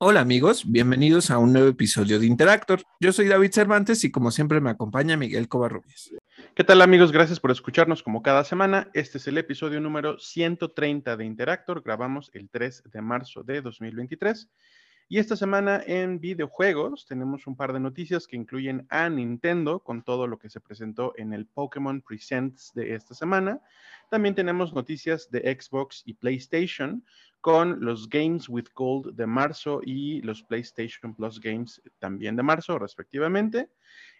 Hola amigos, bienvenidos a un nuevo episodio de Interactor. Yo soy David Cervantes y como siempre me acompaña Miguel Covarrubias. ¿Qué tal amigos? Gracias por escucharnos como cada semana. Este es el episodio número 130 de Interactor. Grabamos el 3 de marzo de 2023. Y esta semana en videojuegos tenemos un par de noticias que incluyen a Nintendo con todo lo que se presentó en el Pokémon Presents de esta semana. También tenemos noticias de Xbox y PlayStation con los Games with Gold de marzo y los PlayStation Plus Games también de marzo, respectivamente.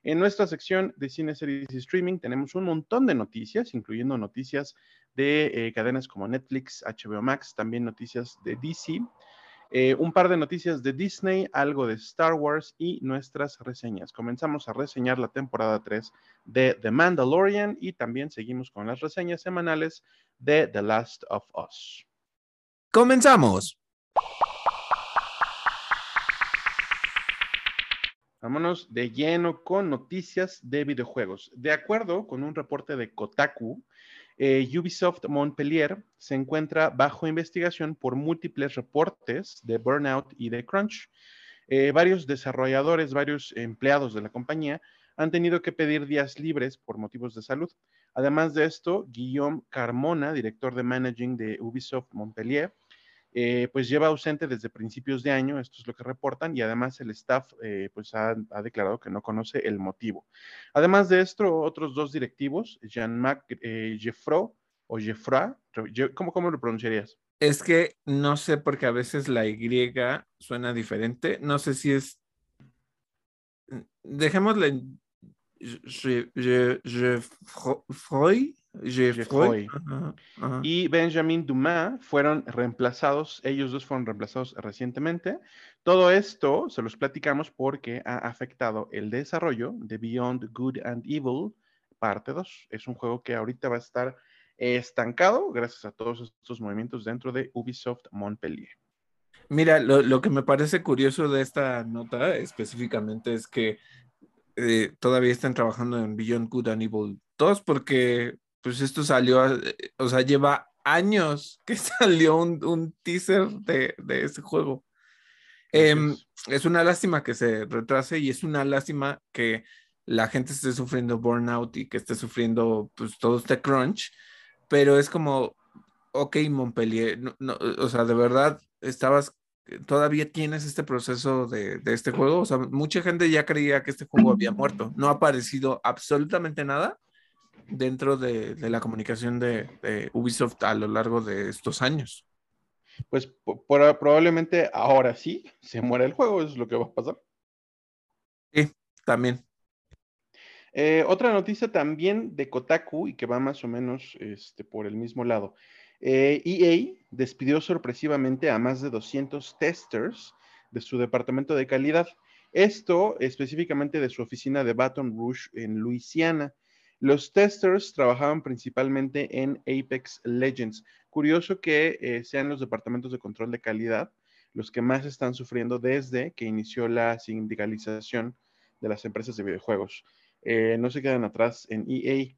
En nuestra sección de cine, series y streaming tenemos un montón de noticias, incluyendo noticias de eh, cadenas como Netflix, HBO Max, también noticias de DC eh, un par de noticias de Disney, algo de Star Wars y nuestras reseñas. Comenzamos a reseñar la temporada 3 de The Mandalorian y también seguimos con las reseñas semanales de The Last of Us. Comenzamos. Vámonos de lleno con noticias de videojuegos. De acuerdo con un reporte de Kotaku, eh, Ubisoft Montpellier se encuentra bajo investigación por múltiples reportes de burnout y de crunch. Eh, varios desarrolladores, varios empleados de la compañía han tenido que pedir días libres por motivos de salud. Además de esto, Guillaume Carmona, director de managing de Ubisoft Montpellier, eh, pues lleva ausente desde principios de año, esto es lo que reportan, y además el staff eh, pues ha, declarado que no conoce el motivo. Además de esto, otros dos directivos, Jean-Marc eh, o Jeffra, ¿cómo, ¿cómo lo pronunciarías? Es que no sé porque a veces la Y suena diferente, no sé si es... Dejémosle... Jeffroy, y Benjamin Dumas fueron reemplazados, ellos dos fueron reemplazados recientemente. Todo esto se los platicamos porque ha afectado el desarrollo de Beyond Good and Evil, parte 2. Es un juego que ahorita va a estar estancado gracias a todos estos movimientos dentro de Ubisoft Montpellier. Mira, lo, que me parece curioso de esta nota específicamente es que eh, todavía están trabajando en Beyond Good and Evil 2 porque pues esto salió, eh, o sea, lleva años que salió un, teaser de, de ese juego. Em, es una lástima que se retrase y es una lástima que la gente esté sufriendo burnout y que esté sufriendo pues todo este crunch, pero es como, ok, Montpellier, no, o sea, de verdad estabas, todavía tienes este proceso de, de, este juego, o sea, mucha gente ya creía que este juego había muerto, no ha aparecido absolutamente nada dentro de, la comunicación de, Ubisoft a lo largo de estos años. Pues probablemente ahora sí se muere el juego, eso es lo que va a pasar. Sí, también. Eh, otra noticia también de Kotaku y que va más o menos este, por el mismo lado. EA e despidió sorpresivamente a más de 200 testers de su departamento de calidad. Esto específicamente de su oficina de Baton Rouge en Luisiana. Los testers trabajaban principalmente en Apex Legends. Curioso que eh, sean los departamentos de control de calidad los que más están sufriendo desde que inició la sindicalización de las empresas de videojuegos. Eh, no se quedan atrás en EA.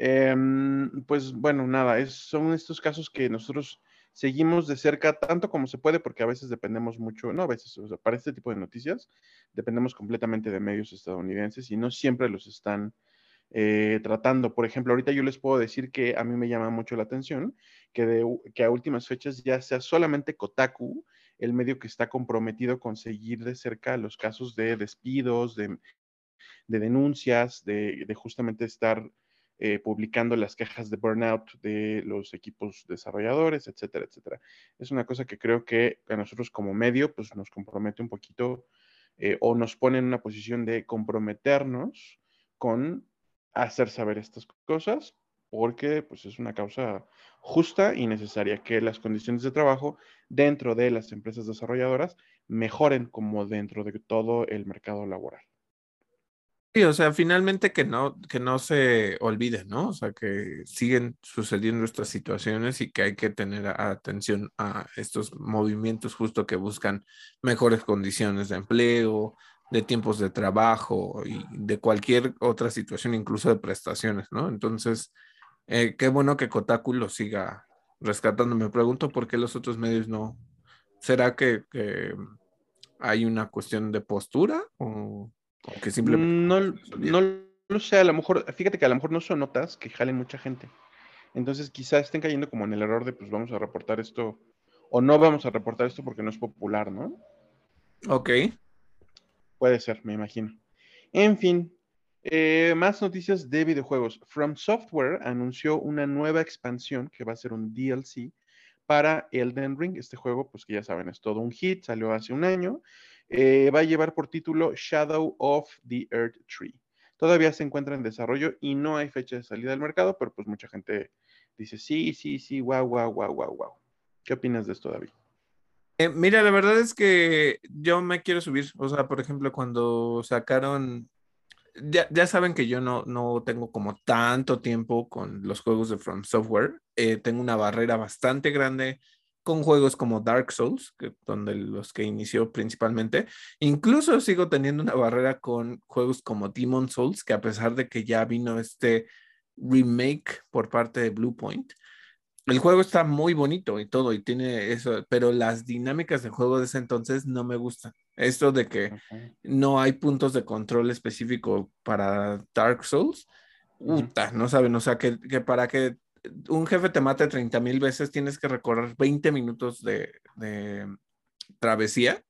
Em, pues bueno, nada, son estos casos que nosotros seguimos de cerca tanto como se puede, porque a veces dependemos mucho, no a veces, para este tipo de noticias, dependemos completamente de medios estadounidenses y no siempre los están eh, tratando. Por ejemplo, ahorita yo les puedo decir que a mí me llama mucho la atención que, de, que a últimas fechas ya sea solamente Kotaku el medio que está comprometido con seguir de cerca los casos de despidos, de, denuncias, de, justamente estar eh, publicando las quejas de burnout de los equipos desarrolladores, etcétera, etcétera. Es una cosa que creo que a nosotros como medio pues nos compromete un poquito eh, o nos pone en una posición de comprometernos con hacer saber estas cosas porque pues, es una causa justa y necesaria que las condiciones de trabajo dentro de las empresas desarrolladoras mejoren como dentro de todo el mercado laboral. Sí, o sea, finalmente que no, que no se olvide, ¿no? O sea, que siguen sucediendo estas situaciones y que hay que tener atención a estos movimientos justo que buscan mejores condiciones de empleo, de tiempos de trabajo y de cualquier otra situación, incluso de prestaciones, ¿no? Entonces, eh, qué bueno que Kotaku lo siga rescatando. Me pregunto por qué los otros medios no. ¿Será que, ¿Hay una cuestión de postura o, simplemente... No, no lo sé, a lo mejor, fíjate que a lo mejor no son notas que jalen mucha gente. Entonces quizás estén cayendo como en el error de pues vamos a reportar esto o no vamos a reportar esto porque no es popular, ¿no? Ok. Puede ser, me imagino. En fin, eh, más noticias de videojuegos. From Software anunció una nueva expansión que va a ser un DLC para Elden Ring. Este juego, pues que ya saben, es todo un hit, salió hace un año. Eh, va a llevar por título Shadow of the Earth Tree. Todavía se encuentra en desarrollo y no hay fecha de salida al mercado, pero pues mucha gente dice, sí, sí, sí, guau, guau, guau, guau, guau. ¿Qué opinas de esto, David? Eh, mira, la verdad es que yo me quiero subir. O sea, por ejemplo, cuando sacaron, ya, saben que yo no, no tengo como tanto tiempo con los juegos de From Software. Eh, tengo una barrera bastante grande con juegos como Dark Souls, que, donde los que inició principalmente. Incluso sigo teniendo una barrera con juegos como Demon Souls, que a pesar de que ya vino este remake por parte de Bluepoint, el juego está muy bonito y todo, y tiene eso, pero las dinámicas del juego de ese entonces no me gustan. Esto de que no hay puntos de control específico para Dark Souls, no saben, o sea, que, que, para que un jefe te mate 30 mil veces tienes que recorrer 20 minutos de, travesía.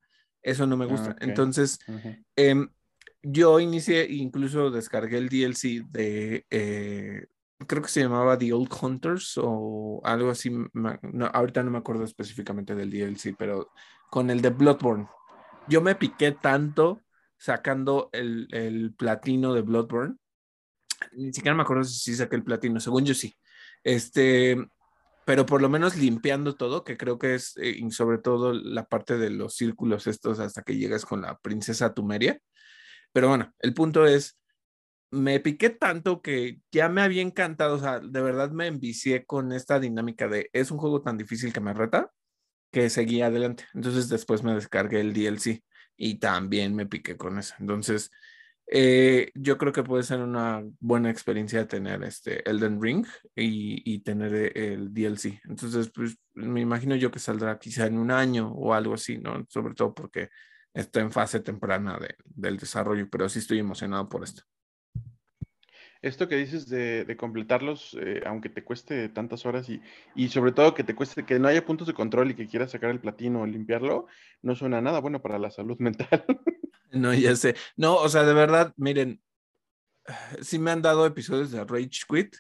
Eso no me ah, gusta. Entonces, em, yo inicié, incluso descargué el DLC de eh, creo que se llamaba The Old Hunters o algo así. ahorita no me acuerdo específicamente del DLC, pero con el de Bloodborne. Yo me piqué tanto sacando el, el platino de Bloodborne. Ni siquiera me acuerdo si saqué el platino, según yo sí. Este, pero por lo menos limpiando todo, que creo que es eh, sobre todo la parte de los círculos estos hasta que llegas con la princesa Tumeria. Pero bueno, el punto es, me piqué tanto que ya me había encantado, o sea, de verdad me envicié con esta dinámica de es un juego tan difícil que me reta que seguí adelante. Entonces después me descargué el DLC y también me piqué con eso. Entonces, eh, yo creo que puede ser una buena experiencia tener este Elden Ring y, tener e, el DLC. Entonces, pues me imagino yo que saldrá quizá en un año o algo así, ¿no? Sobre todo porque está en fase temprana del desarrollo, pero sí estoy emocionado por esto. Esto que dices de, completarlos, eh, aunque te cueste tantas horas y, y, sobre todo que te cueste que no haya puntos de control y que quieras sacar el platino o limpiarlo, no suena nada bueno para la salud mental. No, ya sé. No, o sea, de verdad, miren, sí me han dado episodios de Rage Quit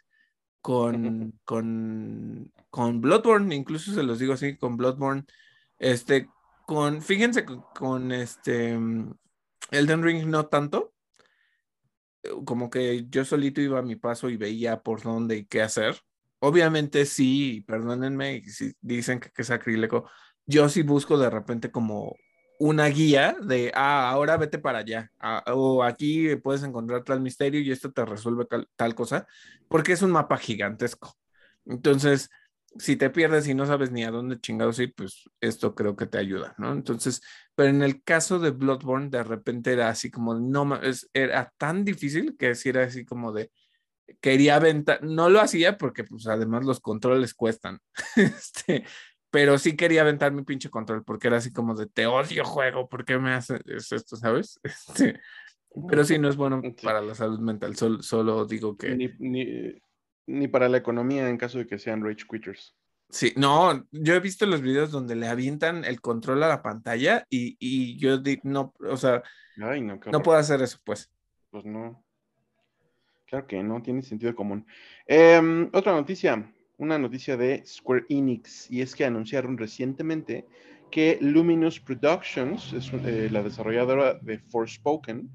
con, con, con Bloodborne, incluso se los digo así, con Bloodborne, este, con, fíjense, con este Elden Ring no tanto, como que yo solito iba a mi paso y veía por dónde y qué hacer. Obviamente sí, perdónenme si dicen que, es acrílico, yo sí busco de repente como una guía de, ah, ahora vete para allá, ah, o aquí puedes encontrar tal misterio y esto te resuelve tal cosa, porque es un mapa gigantesco. Entonces, si te pierdes y no sabes ni a dónde chingados ir, pues esto creo que te ayuda, ¿no? Entonces, pero en el caso de Bloodborne, de repente era así como, no, era tan difícil que si era así como de, quería aventar, no lo hacía porque pues además los controles cuestan, este, pero sí quería aventar mi pinche control porque era así como de, te odio juego, ¿por qué me haces esto, sabes? Este, pero sí, no es bueno para la salud mental, solo, solo digo que... Ni, ni para la economía en caso de que sean rage quitters. Sí, no, yo he visto los videos donde le avientan el control a la pantalla y, y yo no, o sea, no, puedo hacer eso, pues. Pues no. Claro que no, tiene sentido común. Em, otra noticia, una noticia de Square Enix, y es que anunciaron recientemente que Luminous Productions, eh, la desarrolladora de Forspoken,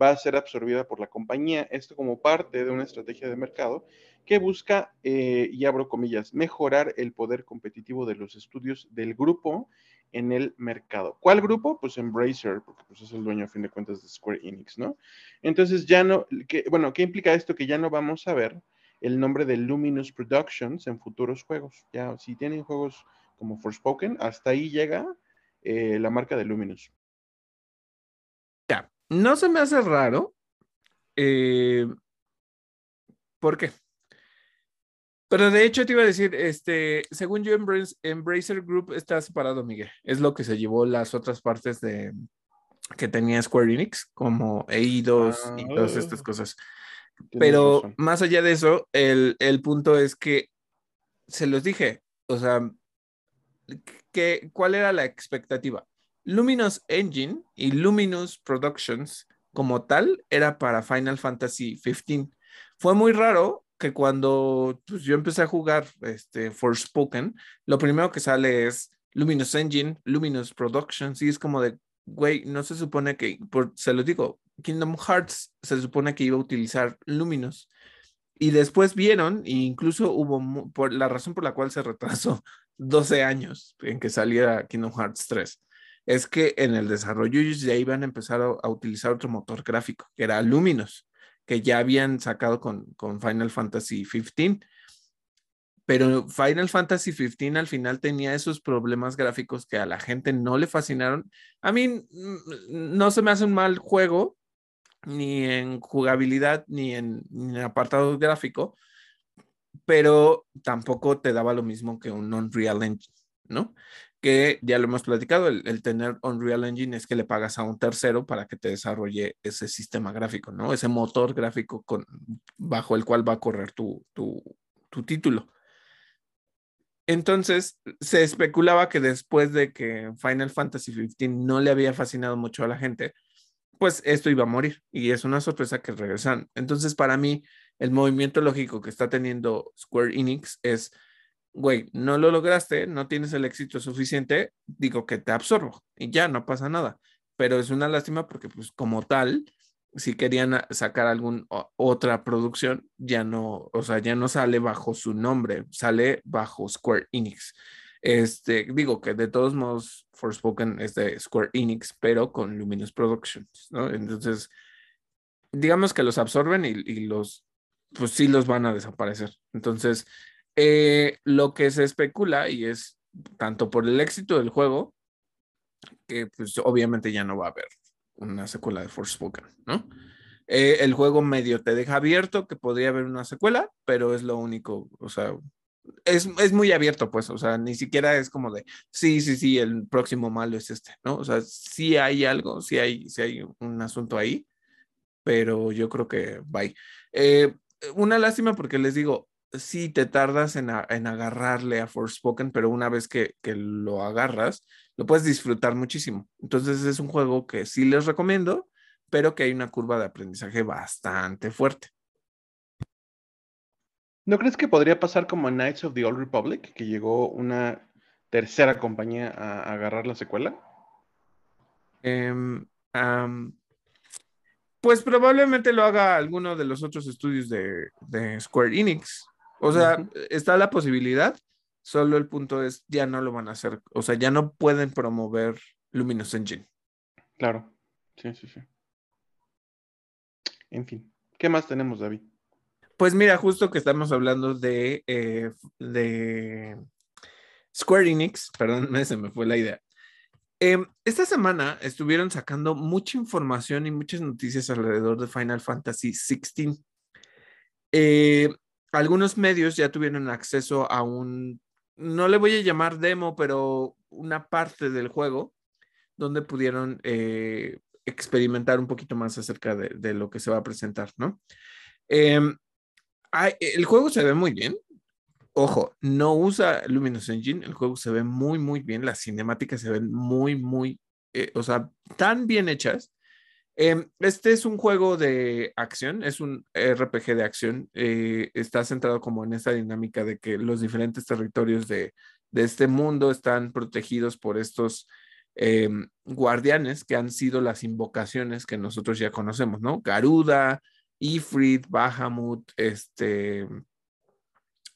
va a ser absorbida por la compañía, esto como parte de una estrategia de mercado que busca, eh, y abro comillas, mejorar el poder competitivo de los estudios del grupo en el mercado. ¿Cuál grupo? Pues Embracer, porque pues, es el dueño a fin de cuentas de Square Enix, ¿no? Entonces ya no, bueno, ¿qué implica esto? Que ya no vamos a ver el nombre de Luminous Productions en futuros juegos. Ya, si tienen juegos como Forspoken, hasta ahí llega eh, la marca de Luminous. Ya, no se me hace raro. Eh, ¿Por qué? Pero de hecho te iba a decir, este, según yo, Embracer Group está separado, Miguel. Es lo que se llevó las otras partes de, que tenía Square Enix, como EI2 y todas estas Ah. cosas. Pero razón. más allá de eso, el, el punto es que se los dije, o sea, que, ¿cuál era la expectativa? Luminous Engine y Luminous Productions como tal era para Final Fantasy XV. Fue muy raro que cuando pues, yo empecé a jugar este, Forspoken, lo primero que sale es Luminous Engine, Luminous Productions, y es como de, güey, no se supone que, por, se los digo, Kingdom Hearts se supone que iba a utilizar Luminous. Y después vieron, e incluso hubo, por la razón por la cual se retrasó 12 años en que saliera Kingdom Hearts 3, es que en el desarrollo ya iban a empezar a, a utilizar otro motor gráfico, que era Luminous, que ya habían sacado con, con Final Fantasy 15. Pero Final Fantasy 15 al final tenía esos problemas gráficos que a la gente no le fascinaron. A mí no se me hace un mal juego, ni en jugabilidad, ni en, ni en apartado gráfico, pero tampoco te daba lo mismo que un Unreal Engine, ¿no? Que ya lo hemos platicado, el, el, tener Unreal Engine es que le pagas a un tercero para que te desarrolle ese sistema gráfico, ¿no? Ese motor gráfico con, bajo el cual va a correr tu, tu, tu título. Entonces, se especulaba que después de que Final Fantasy XV no le había fascinado mucho a la gente, pues esto iba a morir y es una sorpresa que regresan. Entonces, para mí, el movimiento lógico que está teniendo Square Enix es, güey, no lo lograste, no tienes el éxito suficiente, digo que te absorbo y ya no pasa nada. Pero es una lástima porque, pues, como tal, si querían sacar alguna otra producción, ya no, o sea, ya no sale bajo su nombre, sale bajo Square Enix. Este, digo que de todos modos, Forspoken es de Square Enix, pero con Luminous Productions, ¿no? Entonces, digamos que los absorben y, y los, pues sí los van a desaparecer. Entonces, eh, lo que se especula y es tanto por el éxito del juego, que pues obviamente ya no va a haber una secuela de Forspoken, ¿no? Eh, el juego medio te deja abierto que podría haber una secuela, pero es lo único, o sea, es, es, muy abierto, pues, o sea, ni siquiera es como de, sí, sí, sí, el próximo malo es este, ¿no? O sea, sí hay algo, sí hay, sí hay un asunto ahí, pero yo creo que bye. Eh, una lástima porque les digo, sí te tardas en, en agarrarle a Forspoken, pero una vez que, que, lo agarras, lo puedes disfrutar muchísimo. Entonces es un juego que sí les recomiendo, pero que hay una curva de aprendizaje bastante fuerte. ¿No crees que podría pasar como en Knights of the Old Republic, que llegó una tercera compañía a, agarrar la secuela? Um, um, pues probablemente lo haga alguno de los otros estudios de, de Square Enix. O sea, uh -huh. está la posibilidad, solo el punto es, ya no lo van a hacer, o sea, ya no pueden promover Luminous Engine. Claro, sí, sí, sí. En fin, ¿qué más tenemos, David? Pues mira, justo que estamos hablando de, eh, de Square Enix, perdón, se me fue la idea. Eh, esta semana estuvieron sacando mucha información y muchas noticias alrededor de Final Fantasy XVI. Eh, algunos medios ya tuvieron acceso a un, no le voy a llamar demo, pero una parte del juego donde pudieron eh, experimentar un poquito más acerca de, lo que se va a presentar, ¿no? Hay, el juego se ve muy bien. Ojo, no usa Luminous Engine, el juego se ve muy, muy bien, las cinemáticas se ven muy, muy, eh, o sea, tan bien hechas. Eh, este es un juego de acción, es un RPG de acción, eh, está centrado como en esta dinámica de que los diferentes territorios de, este mundo están protegidos por estos eh, guardianes que han sido las invocaciones que nosotros ya conocemos, ¿no? Garuda, Ifrit, Bahamut, este,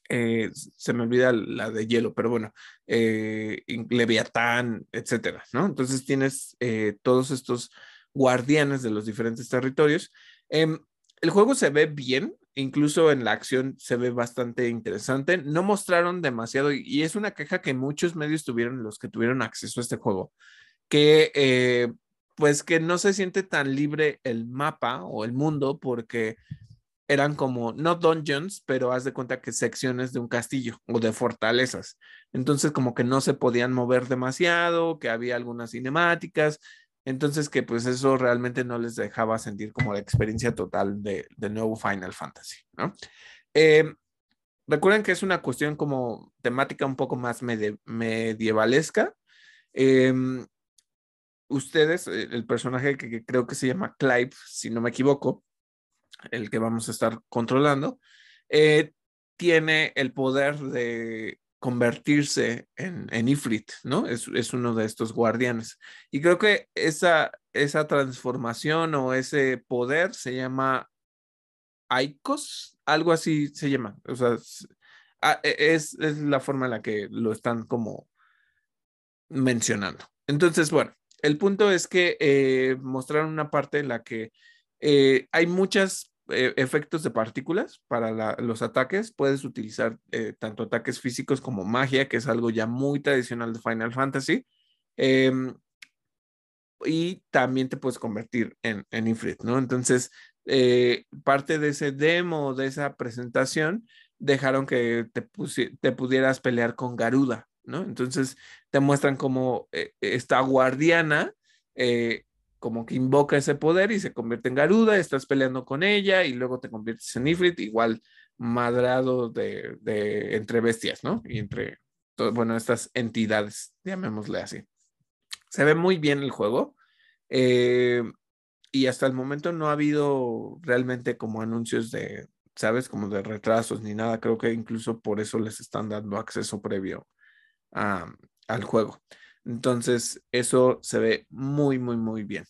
eh, se me olvida la de hielo, pero bueno, eh, Leviatán, etcétera, ¿no? Entonces tienes todos estos guardianes de los diferentes territorios. Em, el juego se ve bien, incluso en la acción se ve bastante interesante. No mostraron demasiado y es una queja que muchos medios tuvieron, los que tuvieron acceso a este juego, que eh, pues que no se siente tan libre el mapa o el mundo porque eran como, no dungeons, pero haz de cuenta que secciones de un castillo o de fortalezas. Entonces como que no se podían mover demasiado, que había algunas cinemáticas, Entonces que pues eso realmente no les dejaba sentir como la experiencia total de, nuevo Final Fantasy, ¿no? Em, recuerden que es una cuestión como temática un poco más medievalesca. Em, ustedes, eh, el personaje que, creo que se llama Clive, si no me equivoco, el que vamos a estar controlando, eh, tiene el poder de convertirse en, en Ifrit, ¿no? Es, es, uno de estos guardianes. Y creo que esa, esa transformación o ese poder se llama Aikos, algo así se llama. O sea, e, es, es, la forma en la que lo están como mencionando. Entonces, bueno, el punto es que eh, mostraron una parte en la que eh, hay muchos eh, efectos de partículas para los ataques. Puedes utilizar tanto ataques físicos como magia, que es algo ya muy tradicional de Final Fantasy. Em, y también te puedes convertir en, en Ifrit, ¿no? Entonces, parte de ese demo, de esa presentación, dejaron que te, te pudieras pelear con Garuda, ¿no? Entonces te muestran como eh, esta guardiana, eh, como que invoca ese poder y se convierte en Garuda, estás peleando con ella y luego te conviertes en Ifrit, igual madrado de, entre bestias, ¿no? Y entre, bueno, estas entidades, llamémosle así. Se ve muy bien el juego. Eh, y hasta el momento no ha habido realmente como anuncios de, ¿sabes? Como de retrasos ni nada. Creo que incluso por eso les están dando acceso previo al juego. Entonces, eso se ve muy, muy, muy bien.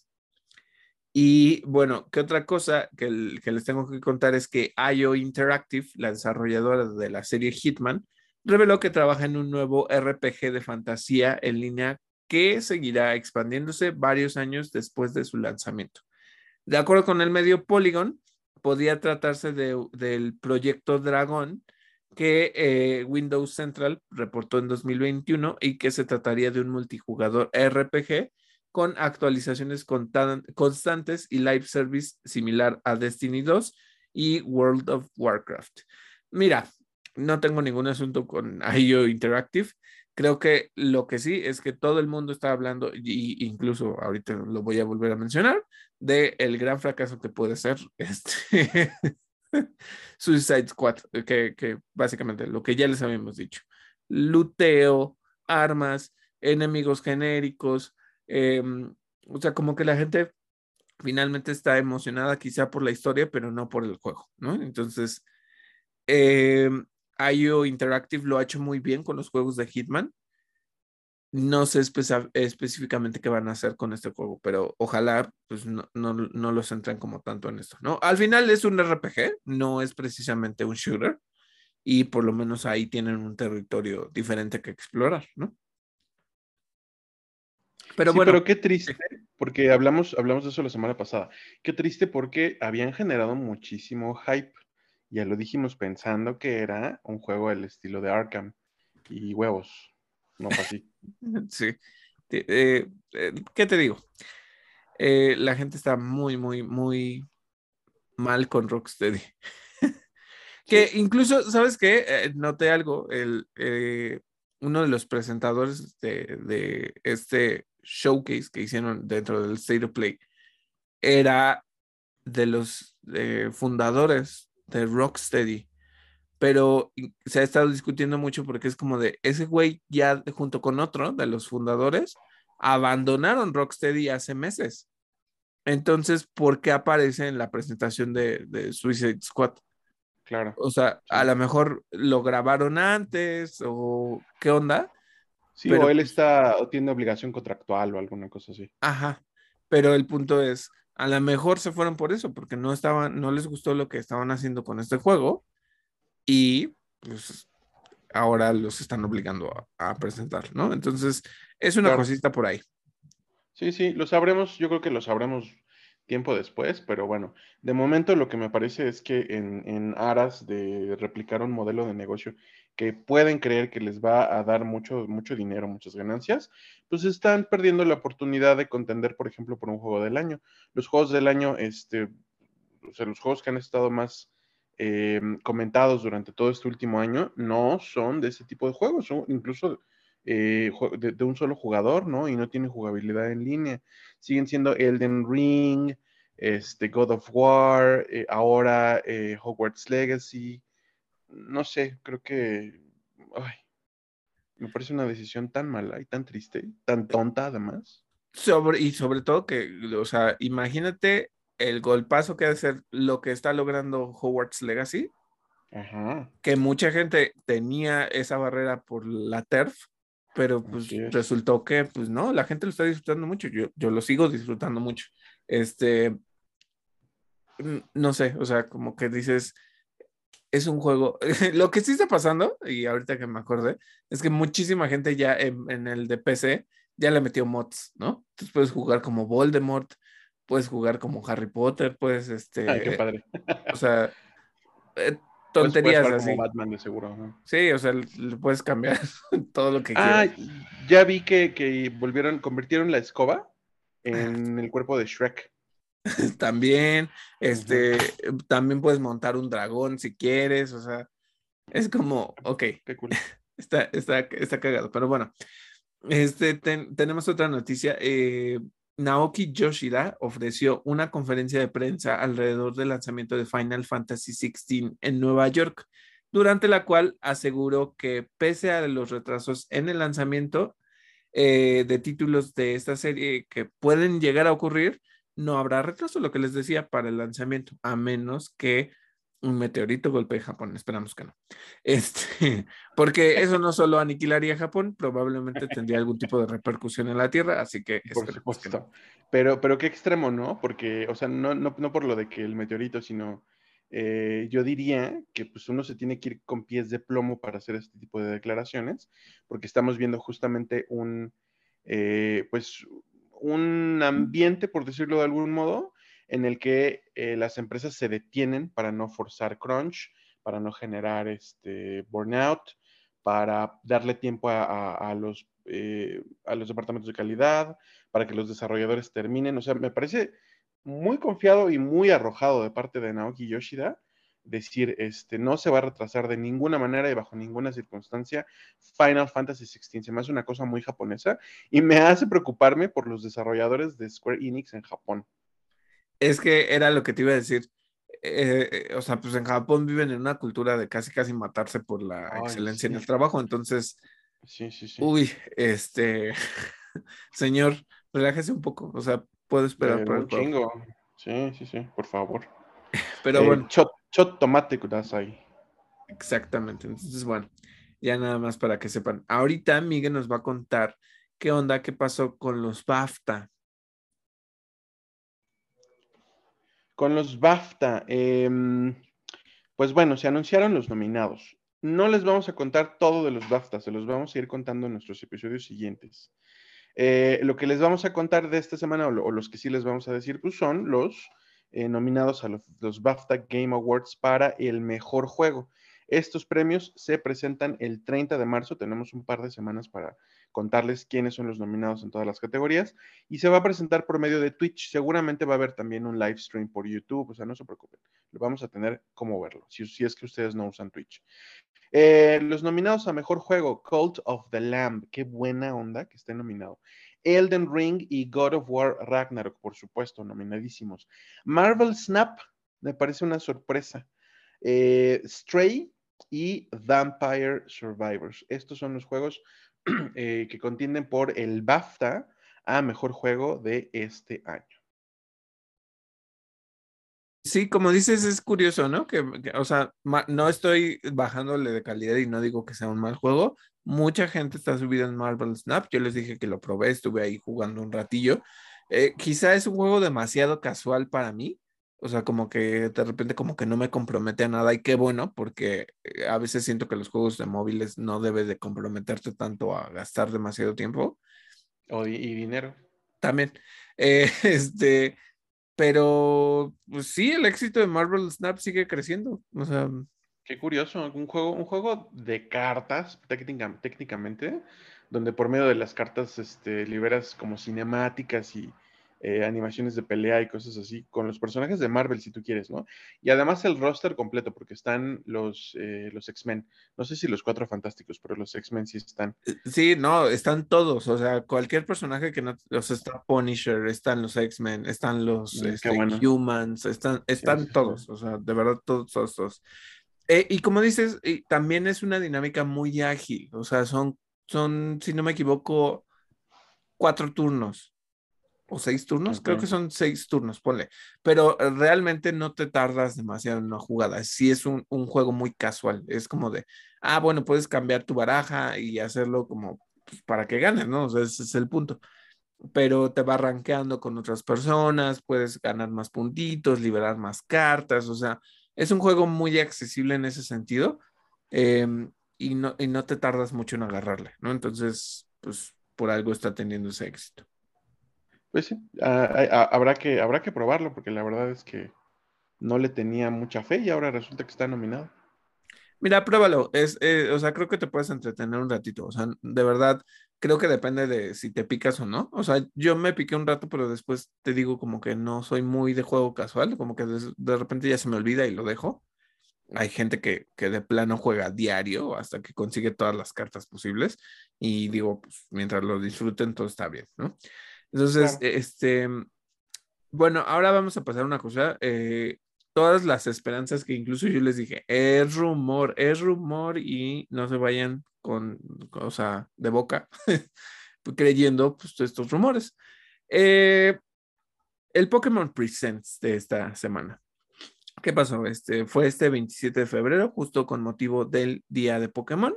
Y bueno, ¿qué otra cosa que, que, les tengo que contar es que IO Interactive, la desarrolladora de la serie Hitman, reveló que trabaja en un nuevo RPG de fantasía en línea que seguirá expandiéndose varios años después de su lanzamiento. De acuerdo con el medio Polygon, podría tratarse de, del proyecto Dragón, que eh, Windows Central reportó en 2021 y que se trataría de un multijugador RPG con actualizaciones constantes y live service similar a Destiny 2 y World of Warcraft. Mira, no tengo ningún asunto con IO Interactive. Creo que lo que sí es que todo el mundo está hablando, y incluso ahorita lo voy a volver a mencionar, de el gran fracaso que puede ser este Suicide Squad, que, básicamente lo que ya les habíamos dicho. Luteo, armas, enemigos genéricos. Em, o sea, como que la gente finalmente está emocionada quizá por la historia, pero no por el juego, ¿no? Entonces, eh, IO Interactive lo ha hecho muy bien con los juegos de Hitman. No sé específicamente qué van a hacer con este juego, pero ojalá pues no, no, no los entren como tanto en esto, ¿no? Al final es un RPG, no es precisamente un shooter, y por lo menos ahí tienen un territorio diferente que explorar, ¿no? Pero bueno. Pero qué triste, porque hablamos, hablamos de eso la semana pasada. Qué triste porque habían generado muchísimo hype. Ya lo dijimos pensando que era un juego del estilo de Arkham. Y huevos, no fue así. Sí. Eh, eh, ¿Qué te digo? Eh, la gente está muy, muy, muy mal con Rocksteady. que incluso, ¿sabes qué? noté algo. El, uno de los presentadores de, este showcase que hicieron dentro del State of Play era de los fundadores de Rocksteady pero se ha estado discutiendo mucho porque es como de ese güey ya junto con otro de los fundadores abandonaron Rocksteady hace meses. Entonces, ¿por qué aparece en la presentación de, Suicide Squad? Claro. O sea, a lo mejor lo grabaron antes o qué onda. Sí, o él pues está, o tiene obligación contractual o alguna cosa así. Ajá. Pero el punto es, a lo mejor se fueron por eso, porque no estaban, no les gustó lo que estaban haciendo con este juego y pues ahora los están obligando a, presentar, ¿no? Entonces, es una cosita por ahí. Sí, sí, lo sabremos, yo creo que lo sabremos tiempo después, pero bueno, de momento lo que me parece es que en, aras de replicar un modelo de negocio que pueden creer que les va a dar mucho, mucho dinero, muchas ganancias, pues están perdiendo la oportunidad de contender, por ejemplo, por un juego del año. Los juegos del año, este, o sea, los juegos que han estado más eh, comentados durante todo este último año no son de ese tipo de juegos, son incluso eh, de, un solo jugador, ¿no? Y no tiene jugabilidad en línea. Siguen siendo Elden Ring, este, God of War, eh, ahora eh, Hogwarts Legacy. No sé, creo que ay, me parece una decisión tan mala y tan triste, tan tonta además. Sobre, y sobre todo que, o sea, imagínate el golpazo que hace lo que está logrando Hogwarts Legacy. Que mucha gente tenía esa barrera por la TERF, pero pues resultó que, pues no, la gente lo está disfrutando mucho. Yo, yo lo sigo disfrutando mucho. Este, no sé, o sea, como que dices, es un juego. Lo que sí está pasando, y ahorita que me acordé, es que muchísima gente ya en, el de PC ya le metió mods, ¿no? Entonces puedes jugar como Voldemort, puedes jugar como Harry Potter, puedes, este... Ay, qué padre. O sea, eh, tonterías así. Como Batman de seguro. Sí, o sea, le puedes cambiar todo lo que ah, ya vi que, que volvieron, convirtieron la escoba en el cuerpo de Shrek. también, este, también puedes montar un dragón si quieres, o sea, es como, ok, Qué cool. está, está, está cagado, pero bueno, este, tenemos otra noticia. Eh, Naoki Yoshida ofreció una conferencia de prensa alrededor del lanzamiento de Final Fantasy XVI en Nueva York, durante la cual aseguró que pese a los retrasos en el lanzamiento eh, de títulos de esta serie que pueden llegar a ocurrir, no habrá retraso, lo que les decía, para el lanzamiento, a menos que un meteorito golpee Japón. Esperamos que no. Este, porque eso no solo aniquilaría Japón, probablemente tendría algún tipo de repercusión en la Tierra, así que por supuesto. Pero, pero qué extremo, ¿no? Porque, o sea, no, no, no por lo de que el meteorito, sino eh, yo diría que pues uno se tiene que ir con pies de plomo para hacer este tipo de declaraciones, porque estamos viendo justamente un, eh, pues un ambiente, por decirlo de algún modo, en el que eh, las empresas se detienen para no forzar crunch, para no generar este burnout, para darle tiempo a, los, eh, a los departamentos de calidad, para que los desarrolladores terminen. O sea, me parece muy confiado y muy arrojado de parte de Naoki Yoshida decir, este, no se va a retrasar de ninguna manera y bajo ninguna circunstancia Final Fantasy XVI. Se me hace una cosa muy japonesa y me hace preocuparme por los desarrolladores de Square Enix en Japón. Es que era lo que te iba a decir. Eh, eh, o sea, pues en Japón viven en una cultura de casi casi matarse por la excelencia en el trabajo, entonces, sí, sí, sí. uy, este, señor, relájese un poco, o sea, puedo esperar eh, por el chingo. Sí, sí, sí, por favor. Pero bueno. Shot tomate ahí. Exactamente. Entonces, bueno, ya nada más para que sepan. Ahorita Miguel nos va a contar qué onda, qué pasó con los BAFTA. Con los BAFTA, em, pues bueno, se anunciaron los nominados. No les vamos a contar todo de los BAFTA, se los vamos a ir contando en nuestros episodios siguientes. Eh, lo que les vamos a contar de esta semana, o, los que sí les vamos a decir, pues son los eh, nominados a los, BAFTA Game Awards para el mejor juego. Estos premios se presentan el 30 de marzo, tenemos un par de semanas para contarles quiénes son los nominados en todas las categorías y se va a presentar por medio de Twitch. Seguramente va a haber también un live stream por YouTube, o sea, no se preocupen, lo vamos a tener como verlo, si, es que ustedes no usan Twitch. Eh, los nominados a mejor juego, Cult of the Lamb, qué buena onda que esté nominado. Elden Ring y God of War Ragnarok, por supuesto, nominadísimos. Marvel Snap, me parece una sorpresa. Eh, Stray y Vampire Survivors. Estos son los juegos eh, que contienden por el BAFTA a mejor juego de este año. Sí, como dices, es curioso, ¿no? Que, o sea, no estoy bajándole de calidad y no digo que sea un mal juego. Mucha gente está subida en Marvel Snap. Yo les dije que lo probé, estuve ahí jugando un ratillo. Eh, quizá es un juego demasiado casual para mí. O sea, como que de repente como que no me compromete a nada y qué bueno, porque eh, a veces siento que los juegos de móviles no debes de comprometerte tanto a gastar demasiado tiempo. O, y dinero. También. Eh, este, pero pues sí, el éxito de Marvel Snap sigue creciendo. O sea. Qué curioso, un juego, un juego de cartas, técnicamente, donde por medio de las cartas este, liberas como cinemáticas y eh, animaciones de pelea y cosas así, con los personajes de Marvel, si tú quieres, ¿no? Y además el roster completo, porque están los, eh, los X-Men. No sé si los cuatro fantásticos, pero los X-Men sí están. Eh, sí, no, están todos. O sea, cualquier personaje que no. O sea, está Punisher, están los X-Men, están los Mm, este, bueno. Humans, están, están sí, sí. todos. O sea, de verdad, todos, todos, todos. Eh, y como dices, también es una dinámica muy ágil. O sea, son, son, si no me equivoco, cuatro turnos o seis turnos, creo que son seis turnos, ponle, pero eh, realmente no te tardas demasiado en una jugada, sí es un, un juego muy casual, es como de, ah, bueno, puedes cambiar tu baraja y hacerlo como pues, para que ganes, ¿no? O sea, ese es el punto, pero te va rankeando con otras personas, puedes ganar más puntitos, liberar más cartas, o sea, es un juego muy accesible en ese sentido em, y, no, y no te tardas mucho en agarrarle, ¿no? Entonces, pues por algo está teniendo ese éxito. Pues sí, ah, habrá, que, habrá que probarlo, porque la verdad es que no le tenía mucha fe y ahora resulta que está nominado. Mira, pruébalo. Es, eh, o sea, creo que te puedes entretener un ratito. O sea, de verdad, creo que depende de si te picas o no. O sea, yo me piqué un rato, pero después te digo como que no soy muy de juego casual, como que de, de repente ya se me olvida y lo dejo. Hay gente que, que de plano juega diario hasta que consigue todas las cartas posibles y digo, pues mientras lo disfruten, todo está bien, ¿no? Entonces, Claro. este, bueno, ahora vamos a pasar a una cosa. eh, todas las esperanzas que incluso yo les dije, es rumor, es rumor y no se vayan con, o sea, de boca creyendo pues, estos rumores. Eh, el Pokémon Presents de esta semana. ¿Qué pasó? Este, fue este 27 de febrero, justo con motivo del Día de Pokémon.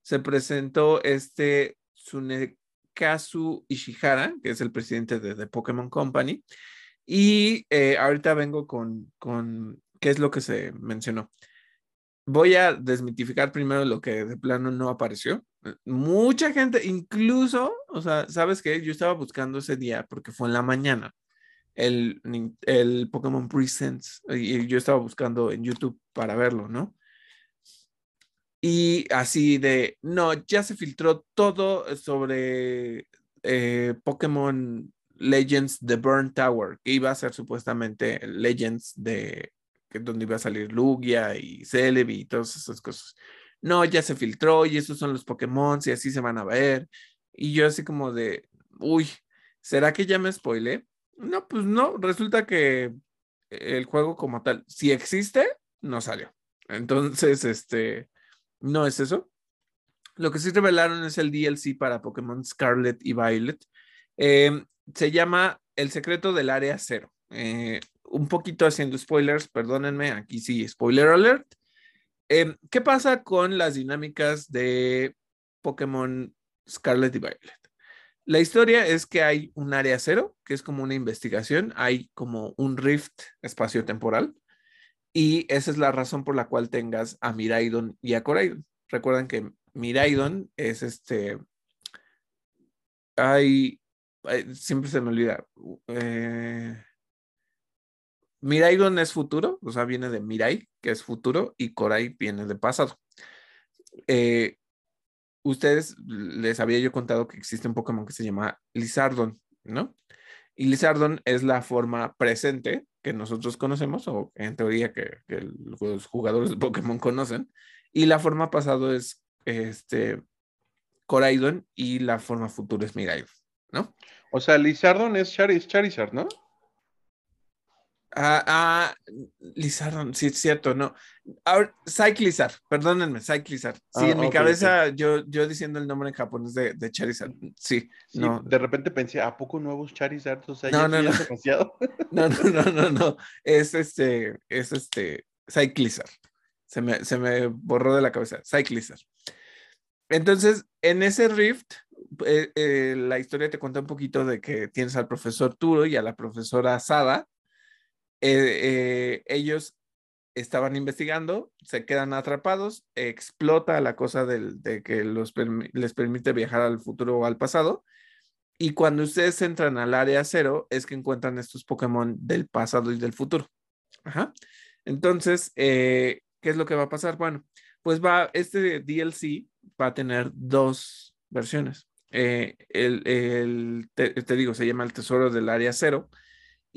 Se presentó este Tsunekazu Ishihara, que es el presidente de The Pokémon Company. Y eh, ahorita vengo con, con qué es lo que se mencionó. Voy a desmitificar primero lo que de plano no apareció. Mucha gente, incluso, o sea, ¿sabes qué? Yo estaba buscando ese día porque fue en la mañana el, el Pokémon Presents y yo estaba buscando en YouTube para verlo, ¿no? Y así de, no, ya se filtró todo sobre eh, Pokémon Legends de Burn Tower, que iba a ser supuestamente Legends de que donde iba a salir Lugia y Celebi y todas esas cosas. No, ya se filtró y esos son los Pokémon y así se van a ver. Y yo así como de, uy, ¿será que ya me spoilé? No, pues no, resulta que el juego como tal, si existe, no salió. Entonces, este, no es eso. Lo que sí revelaron es el DLC para Pokémon Scarlet y Violet. Eh, se llama El secreto del área cero. Eh, un poquito haciendo spoilers, perdónenme, aquí sí, spoiler alert. Eh, ¿Qué pasa con las dinámicas de Pokémon Scarlet y Violet? La historia es que hay un área cero, que es como una investigación, hay como un rift espacio-temporal, y esa es la razón por la cual tengas a Miraidon y a Coraidon. Recuerden que Miraidon es este. Hay. Siempre se me olvida. Eh, Miraidon es futuro, o sea, viene de Mirai, que es futuro, y Korai viene de pasado. Eh, ustedes les había yo contado que existe un Pokémon que se llama Lizardon, ¿no? Y Lizardon es la forma presente que nosotros conocemos, o en teoría que, los jugadores de Pokémon conocen, y la forma pasado es este Coraidon y la forma futura es Miraidon, ¿no? O sea, Lizardon es Chariz, Charizard, ¿no? Ah, ah, sí, es cierto, no. Ahora, Cyclizar, perdónenme, Cyclizar. Sí, Ah, en mi cabeza, Yo, yo diciendo el nombre en japonés de, de Charizard, sí, Sí, no, de repente pensé, ¿a poco nuevos Charizards? O sea, No, no, no. demasiado. no, no, no, no, no, es este, es este, Cyclizar. Se me, se me borró de la cabeza, Cyclizar. Entonces, en ese Rift, eh, eh, la historia te cuenta un poquito de que tienes al profesor Turo y a la profesora Sada. Eh, eh, ellos estaban investigando, se quedan atrapados, explota la cosa del, de que los les permite viajar al futuro o al pasado. Y cuando ustedes entran al área cero, es que encuentran estos Pokémon del pasado y del futuro. Entonces, eh, ¿qué es lo que va a pasar? Bueno, pues va, este DLC va a tener dos versiones. eh, el, te, digo, se llama el Tesoro del Área Cero,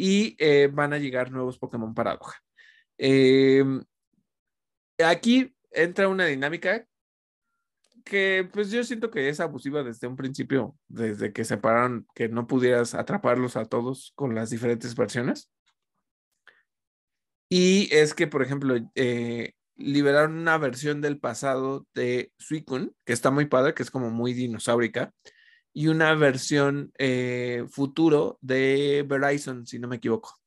y eh, van a llegar nuevos Pokémon Paradoja. Em, aquí entra una dinámica que pues yo siento que es abusiva desde un principio, desde que separaron que no pudieras atraparlos a todos con las diferentes versiones. Y es que, por ejemplo, eh, liberaron una versión del pasado de Suicune, que está muy padre, que es como muy dinosaurica, y una versión eh, futuro de Verizon, si no me equivoco.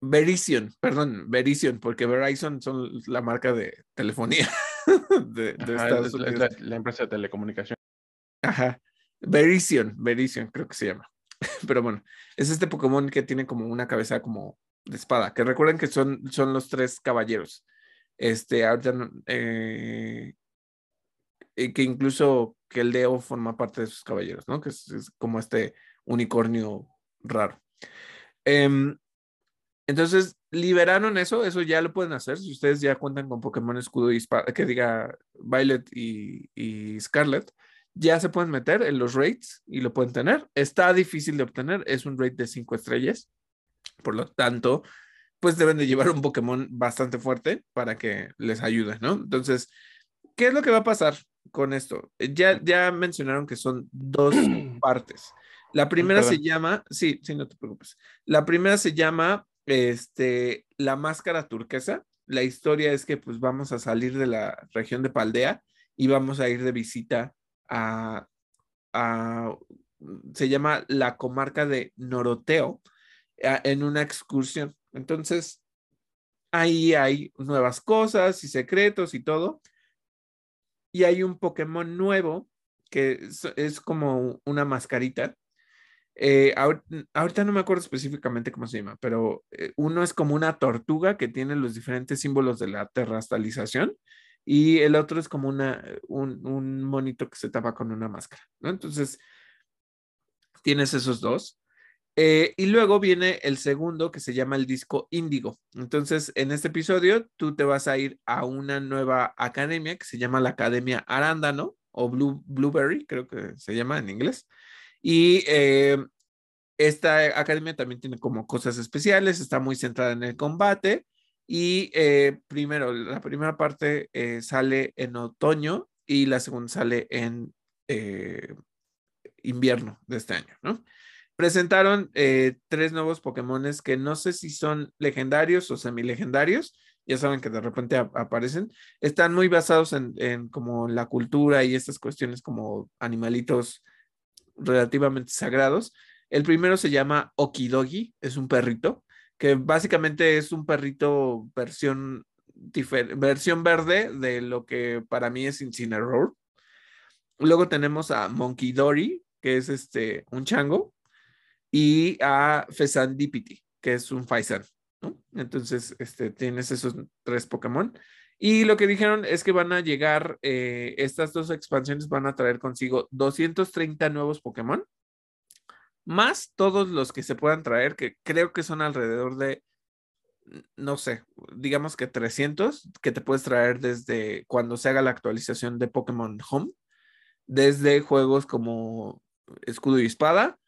Verizon, perdón, Verizon, porque Verizon son la marca de telefonía de, Estados Unidos. La, empresa de telecomunicación. Ajá, Verizon, Verizon creo que se llama. Pero bueno, es este Pokémon que tiene como una cabeza como de espada, que recuerden que son, son los tres caballeros. Este, ahorita, eh, que incluso que el Deo forma parte de sus caballeros, ¿no? Que es, como este unicornio raro. Em, entonces, liberaron eso, eso ya lo pueden hacer. Si ustedes ya cuentan con Pokémon Escudo y Espada, que diga Violet y, y Scarlet, ya se pueden meter en los rates y lo pueden tener. Está difícil de obtener, es un rate de 5 estrellas. Por lo tanto, pues deben de llevar un Pokémon bastante fuerte para que les ayude, ¿no? Entonces, ¿qué es lo que va a pasar con esto? Ya, ya mencionaron que son dos partes. La primera se llama, sí, sí, no te preocupes. La primera se llama, este, la máscara turquesa. La historia es que pues vamos a salir de la región de Paldea y vamos a ir de visita a, a se llama la comarca de Noroteo, en una excursión. Entonces, ahí hay nuevas cosas y secretos y todo. Y hay un Pokémon nuevo que es, como una mascarita. Eh, ahorita, no me acuerdo específicamente cómo se llama, pero eh, uno es como una tortuga que tiene los diferentes símbolos de la terrastalización y el otro es como una, un, monito que se tapa con una máscara. Entonces, tienes esos dos. Eh, y luego viene el segundo que se llama el disco Índigo. Entonces, en este episodio, tú te vas a ir a una nueva academia que se llama la Academia Arándano o Blue, Blueberry, creo que se llama en inglés. Y eh, esta academia también tiene como cosas especiales, está muy centrada en el combate. Y eh, primero, la primera parte sale en otoño y la segunda sale en invierno de este año, ¿no? Presentaron eh, tres nuevos Pokémones que no sé si son legendarios o semilegendarios. Ya saben que de repente aparecen. Están muy basados en, como la cultura y estas cuestiones como animalitos relativamente sagrados. El primero se llama Okidogi, es un perrito, que básicamente es un perrito versión, versión verde de lo que para mí es Incineroar. Luego tenemos a Monkey Dory, que es este, un chango y a Fesandipiti, que es un ¿no? Entonces, este, tienes esos tres Pokémon. Y lo que dijeron es que van a llegar, eh, estas dos expansiones van a traer consigo 230 nuevos Pokémon, más todos los que se puedan traer, que creo que son alrededor de, no sé, digamos que 300, que te puedes traer desde cuando se haga la actualización de Pokémon Home, desde juegos como Escudo y Espada,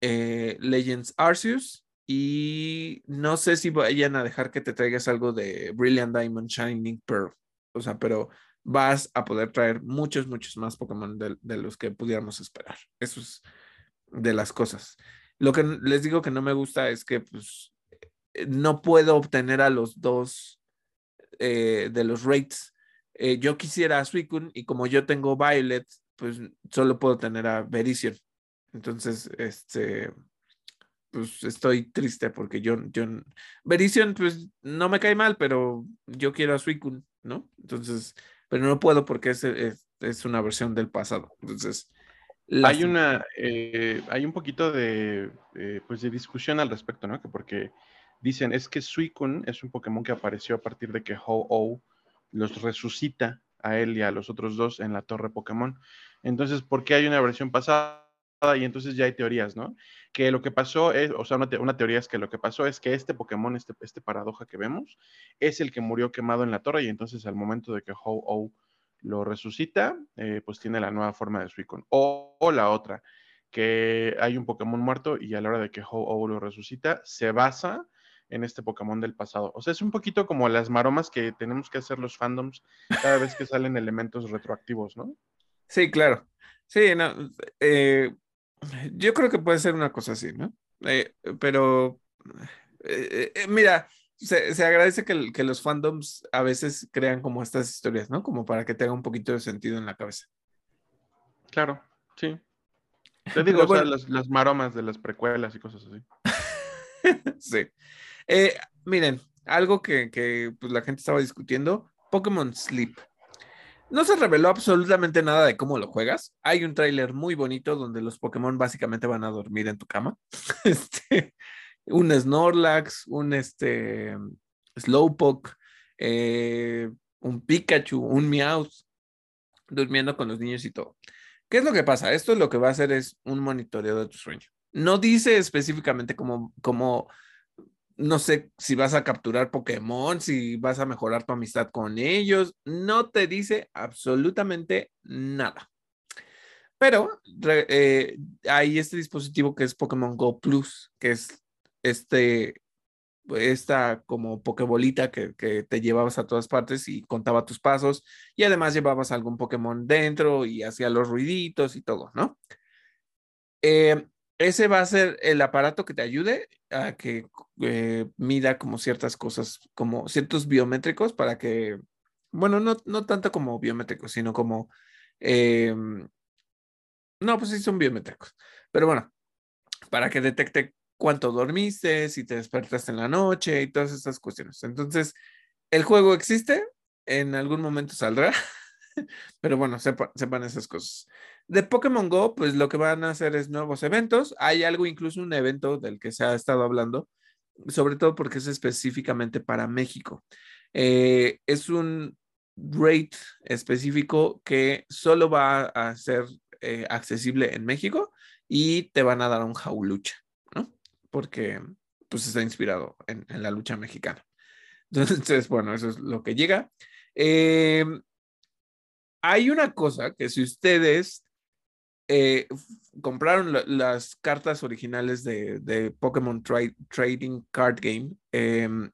eh, Legends Arceus y no sé si vayan a dejar que te traigas algo de Brilliant Diamond Shining Pearl. O sea, pero vas a poder traer muchos, muchos más Pokémon de, los que pudiéramos esperar. Eso es de las cosas. Lo que les digo que no me gusta es que pues eh, no puedo obtener a los dos eh, de los rates. yo quisiera a Suicune y como yo tengo Violet, pues solo puedo tener a Verizion. Entonces, este, pues estoy triste porque yo, yo, pues no me cae mal, pero yo quiero a Suicune, ¿no? Entonces, pero no puedo porque es, es, una versión del pasado. Entonces, hay una, eh, hay un poquito de, eh, pues de discusión al respecto, ¿no? Que porque dicen, es que Suicune es un Pokémon que apareció a partir de que Ho-Oh los resucita a él y a los otros dos en la torre Pokémon. Entonces, ¿por qué hay una versión pasada? Y entonces ya hay teorías, ¿no? Que lo que pasó es, o sea, una, teoría es que lo que pasó es que este Pokémon, este, este paradoja que vemos, es el que murió quemado en la torre y entonces al momento de que Ho-Oh lo resucita, eh, pues tiene la nueva forma de Suicune. O, o, la otra, que hay un Pokémon muerto y a la hora de que Ho-Oh lo resucita, se basa en este Pokémon del pasado. O sea, es un poquito como las maromas que tenemos que hacer los fandoms cada vez que salen elementos retroactivos, ¿no? Sí, claro. Sí, no, eh, yo creo que puede ser una cosa así, ¿no? Eh, pero, eh, mira, se, agradece que, que, los fandoms a veces crean como estas historias, ¿no? Como para que tenga un poquito de sentido en la cabeza. Claro, sí. Te digo, o sea, las, maromas de las precuelas y cosas así. sí. miren, algo que, que pues, la gente estaba discutiendo, Pokémon Sleep. No se reveló absolutamente nada de cómo lo juegas. Hay un tráiler muy bonito donde los Pokémon básicamente van a dormir en tu cama. Este, un Snorlax, un este, Slowpoke, eh, un Pikachu, un Meowth, durmiendo con los niños y todo. ¿Qué es lo que pasa? Esto lo que va a hacer es un monitoreo de tu sueño. No dice específicamente cómo, cómo no sé si vas a capturar Pokémon, si vas a mejorar tu amistad con ellos, no te dice absolutamente nada. Pero eh, hay este dispositivo que es Pokémon Go Plus, que es este, esta como Pokébolita que, que, te llevabas a todas partes y contaba tus pasos y además llevabas algún Pokémon dentro y hacía los ruiditos y todo, ¿no? Eh, ese va a ser el aparato que te ayude a que eh, mida como ciertas cosas, como ciertos biométricos para que, bueno, no, no tanto como biométricos, sino como, em, no, pues sí son biométricos, pero bueno, para que detecte cuánto dormiste, si te despertaste en la noche y todas estas cuestiones. Entonces, el juego existe, en algún momento saldrá, pero bueno, sepan esas cosas. De Pokémon Go, pues lo que van a hacer es nuevos eventos. Hay algo, incluso un evento del que se ha estado hablando, sobre todo porque es específicamente para México. Eh, es un rate específico que solo va a ser eh, accesible en México y te van a dar un jaulucha, ¿no? Porque pues está inspirado en, la lucha mexicana. Entonces, bueno, eso es lo que llega. Eh, hay una cosa que si ustedes eh, compraron las cartas originales de, Pokémon Trading Card Game em,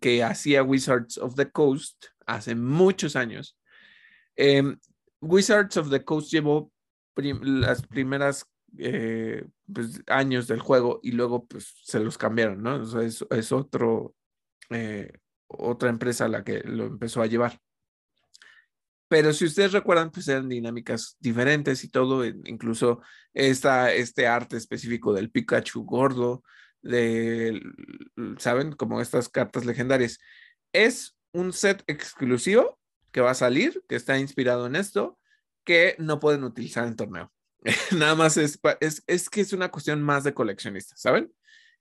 que hacía Wizards of the Coast hace muchos años. Em, Wizards of the Coast llevó las primeras eh, pues, años del juego y luego pues se los cambiaron, ¿no? es, otro, eh, otra empresa la que lo empezó a llevar. Pero si ustedes recuerdan, pues eran dinámicas diferentes y todo, incluso esta, este arte específico del Pikachu gordo, de, ¿saben? Como estas cartas legendarias. Es un set exclusivo que va a salir, que está inspirado en esto, que no pueden utilizar en torneo. Nada más es, es, es, que es una cuestión más de coleccionistas, ¿saben?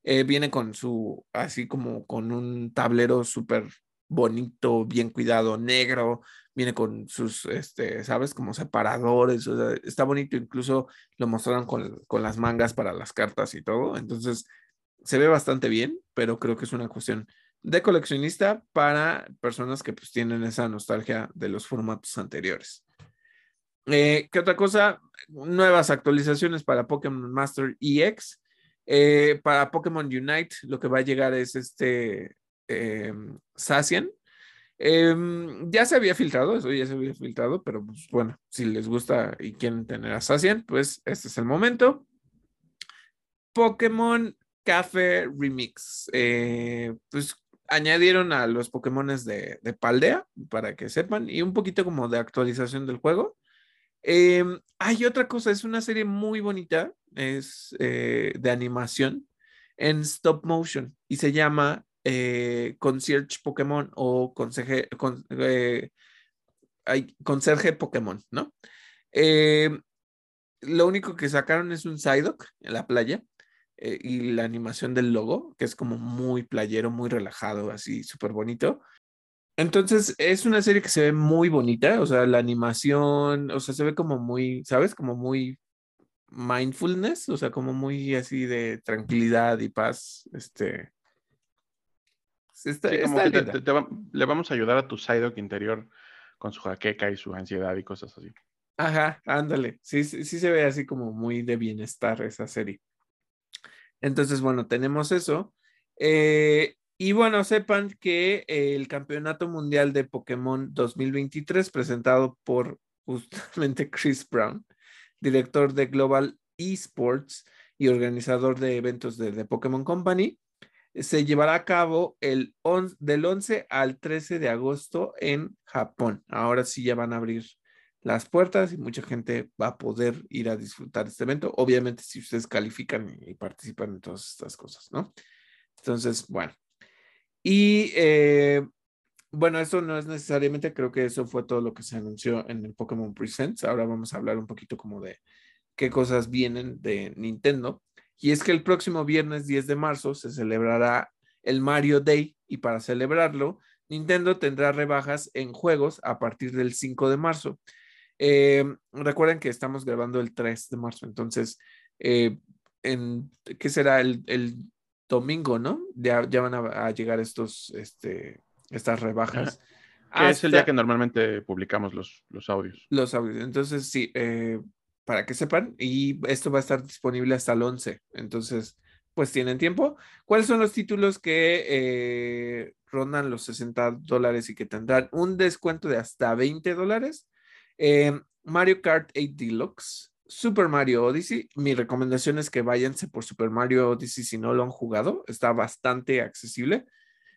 Eh, viene con su, así como con un tablero súper bonito, bien cuidado, negro, viene con sus, este, ¿sabes? Como separadores, está bonito, incluso lo mostraron con, con, las mangas para las cartas y todo, entonces se ve bastante bien, pero creo que es una cuestión de coleccionista para personas que pues tienen esa nostalgia de los formatos anteriores. Eh, ¿Qué otra cosa? Nuevas actualizaciones para Pokémon Master EX. Eh, para Pokémon Unite, lo que va a llegar es este eh, Sacian. Em, ya se había filtrado, eso ya se había filtrado, pero pues bueno, si les gusta y quieren tener a Sacian, pues este es el momento. Pokémon Café Remix. Eh, pues añadieron a los Pokémones de, de, Paldea, para que sepan, y un poquito como de actualización del juego. Em, hay otra cosa, es una serie muy bonita, es eh, de animación en stop motion y se llama eh, Concierge Pokémon o conserje, con, eh, conserje Pokémon, ¿no? Eh, lo único que sacaron es un Psyduck en la playa y la animación del logo, que es como muy playero, muy relajado, así súper bonito. Entonces es una serie que se ve muy bonita, o sea, la animación, o sea, se ve como muy, ¿sabes? Como muy mindfulness, o sea, como muy así de tranquilidad y paz, este, le vamos a ayudar a tu Psyduck interior con su jaqueca y su ansiedad y cosas así. Ajá, ándale. Sí, sí, sí se ve así como muy de bienestar esa serie. Entonces, bueno, tenemos eso. Eh, y bueno, sepan que el Campeonato Mundial de Pokémon 2023, presentado por justamente Chris Brown, director de Global Esports y organizador de eventos de, de Pokémon Company, se llevará a cabo el del 11 al 13 de agosto en Japón. Ahora sí ya van a abrir las puertas y mucha gente va a poder ir a disfrutar este evento. Obviamente si ustedes califican y, participan en todas estas cosas, ¿no? Entonces, bueno. Y eh, bueno, eso no es necesariamente, creo que eso fue todo lo que se anunció en el Pokémon Presents. Ahora vamos a hablar un poquito como de qué cosas vienen de Nintendo. Y es que el próximo viernes 10 de marzo se celebrará el Mario Day y para celebrarlo, Nintendo tendrá rebajas en juegos a partir del 5 de marzo. Eh, recuerden que estamos grabando el 3 de marzo, entonces, eh, en, ¿qué será el, domingo, no? Ya, ya van a, llegar estos, este, estas rebajas. Que es el día que normalmente publicamos los, los audios. Los audios. Entonces, sí, eh, para que sepan, y esto va a estar disponible hasta el 11. Entonces, pues tienen tiempo. ¿Cuáles son los títulos que eh, rondan los 60 dólares y que tendrán un descuento de hasta 20 dólares? Eh, Mario Kart 8 Deluxe, Super Mario Odyssey. Mi recomendación es que váyanse por Super Mario Odyssey si no lo han jugado. Está bastante accesible.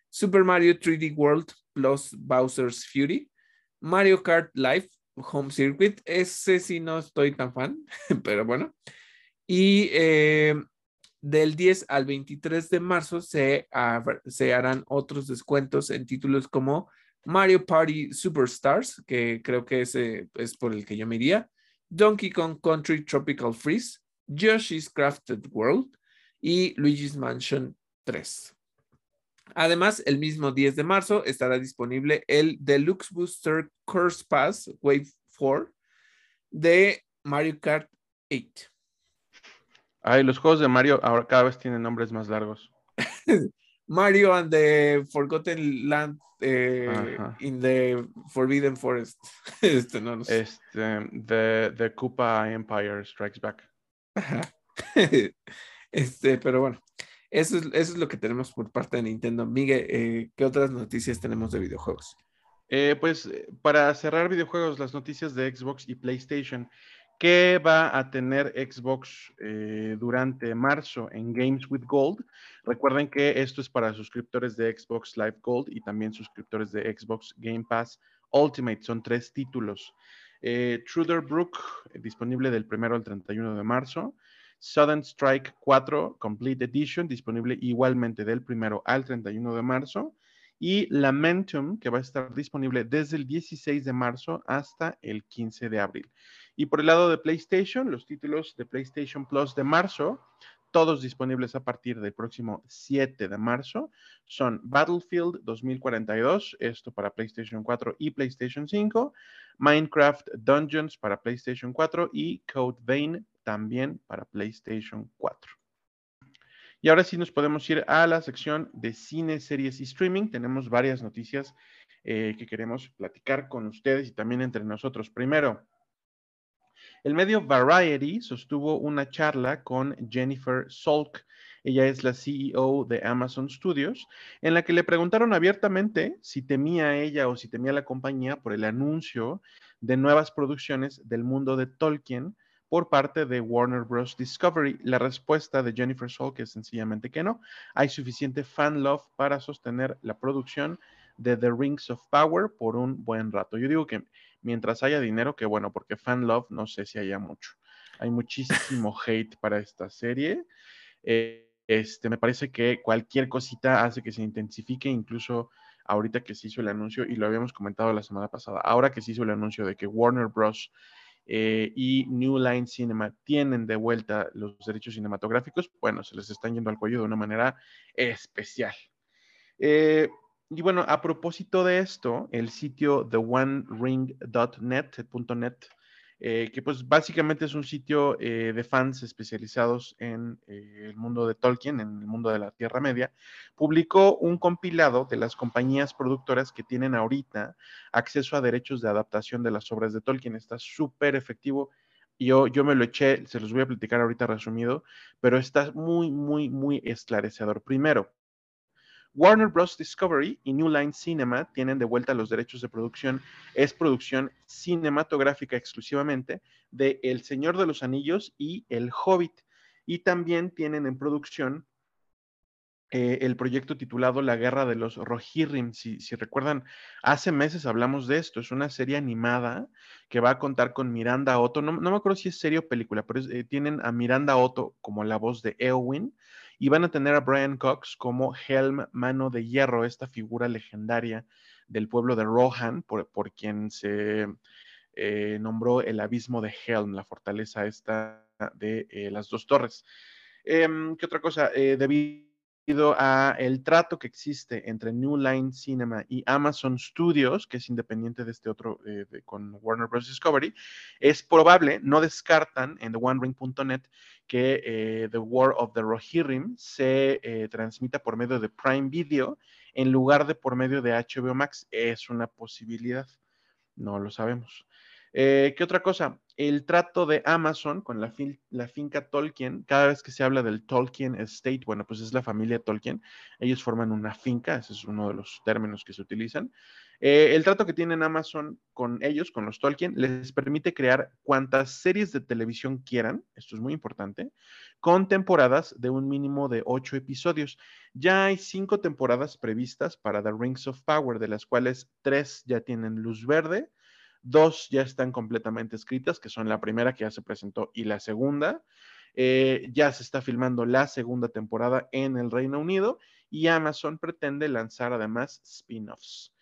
Super Mario 3D World plus Bowser's Fury. Mario Kart Live Home Circuit. Ese sí no estoy tan fan, pero bueno. Y eh, del 10 al 23 de marzo se, se harán otros descuentos en títulos como Mario Party Superstars, que creo que ese es por el que yo me iría, Donkey Kong Country Tropical Freeze, Yoshi's Crafted World y Luigi's Mansion 3. Además, el mismo 10 de marzo estará disponible el Deluxe Booster Curse Pass Wave 4 de Mario Kart 8. Ay, los juegos de Mario ahora cada vez tienen nombres más largos. Mario and the Forgotten Land eh, in the Forbidden Forest. este, no, Este, the, the Koopa Empire Strikes Back. este, pero bueno, eso es, lo que tenemos por parte de Nintendo. Miguel, eh, ¿qué otras noticias tenemos de videojuegos? Eh, pues eh, para cerrar videojuegos, las noticias de Xbox y PlayStation. ¿Qué va a tener Xbox durante marzo en Games with Gold? Recuerden que esto es para suscriptores de Xbox Live Gold y también suscriptores de Xbox Game Pass Ultimate. Son tres títulos. Truder Brook, disponible del primero al 31 de marzo. Sudden Strike 4 Complete Edition, disponible igualmente del primero al 31 de marzo. Y Lamentum, que va a estar disponible desde el 16 de marzo hasta el 15 de abril. Y por el lado de PlayStation, los títulos de PlayStation Plus de marzo, todos disponibles a partir del próximo 7 de marzo, son Battlefield 2042, esto para PlayStation 4 y PlayStation 5, Minecraft Dungeons para PlayStation 4 y Code Vein también para PlayStation 4. Y ahora sí nos podemos ir a la sección de cine, series y streaming. Tenemos varias noticias eh, que queremos platicar con ustedes y también entre nosotros. Primero, el medio Variety sostuvo una charla con Jennifer Salk. Ella es la CEO de Amazon Studios, en la que le preguntaron abiertamente si temía ella o si temía la compañía por el anuncio de nuevas producciones del mundo de Tolkien por parte de Warner Bros. Discovery. La respuesta de Jennifer Salk es sencillamente que no. Hay suficiente fan love para sostener la producción de The Rings of Power por un buen rato. Yo digo que mientras haya dinero, que bueno, porque fan love no sé si haya mucho. Hay muchísimo hate para esta serie. Eh, este, me parece que cualquier cosita hace que se intensifique, incluso ahorita que se hizo el anuncio, y lo habíamos comentado la semana pasada, ahora que se hizo el anuncio de que Warner Bros. Eh, y New Line Cinema tienen de vuelta los derechos cinematográficos, bueno, se les están yendo al cuello de una manera especial. Eh, y bueno, a propósito de esto, el sitio theonering.net eh, que pues básicamente es un sitio eh, de fans especializados en eh, el mundo de Tolkien, en el mundo de la Tierra Media, publicó un compilado de las compañías productoras que tienen ahorita acceso a derechos de adaptación de las obras de Tolkien. Está súper efectivo. Yo, yo me lo eché, se los voy a platicar ahorita resumido, pero está muy, muy, muy esclarecedor. Primero, Warner Bros. Discovery y New Line Cinema tienen de vuelta los derechos de producción. Es producción cinematográfica exclusivamente de El Señor de los Anillos y El Hobbit. Y también tienen en producción eh, el proyecto titulado La Guerra de los Rohirrim. Si, recuerdan, hace meses hablamos de esto. Es una serie animada que va a contar con Miranda Otto. No, me acuerdo si es serie o película, pero eh, tienen a Miranda Otto como la voz de Eowyn y van a tener a Brian Cox como Helm Mano de Hierro, esta figura legendaria del pueblo de Rohan, por, quien se eh, nombró el abismo de Helm, la fortaleza esta de eh, las dos torres. Em, ¿Qué otra cosa? Eh, a el trato que existe entre New Line Cinema y Amazon Studios, que es independiente de este otro eh, con Warner Bros. Discovery, es probable, no descartan en TheOneRing.net que eh, The War of the Rohirrim se eh, transmita por medio de Prime Video en lugar de por medio de HBO Max. Es una posibilidad, no lo sabemos. ¿Qué otra cosa? El trato de Amazon con la, finca Tolkien, cada vez que se habla del Tolkien Estate, bueno, pues es la familia Tolkien, ellos forman una finca, ese es uno de los términos que se utilizan. Eh, el trato que tienen Amazon con ellos, con los Tolkien, les permite crear cuantas series de televisión quieran, esto es muy importante, con temporadas de un mínimo de ocho episodios. Ya hay cinco temporadas previstas para The Rings of Power, de las cuales tres ya tienen luz verde Dos ya están completamente escritas, que son la primera que ya se presentó y la segunda. Eh, ya se está filmando la segunda temporada en el Reino Unido y Amazon pretende lanzar además spin-offs.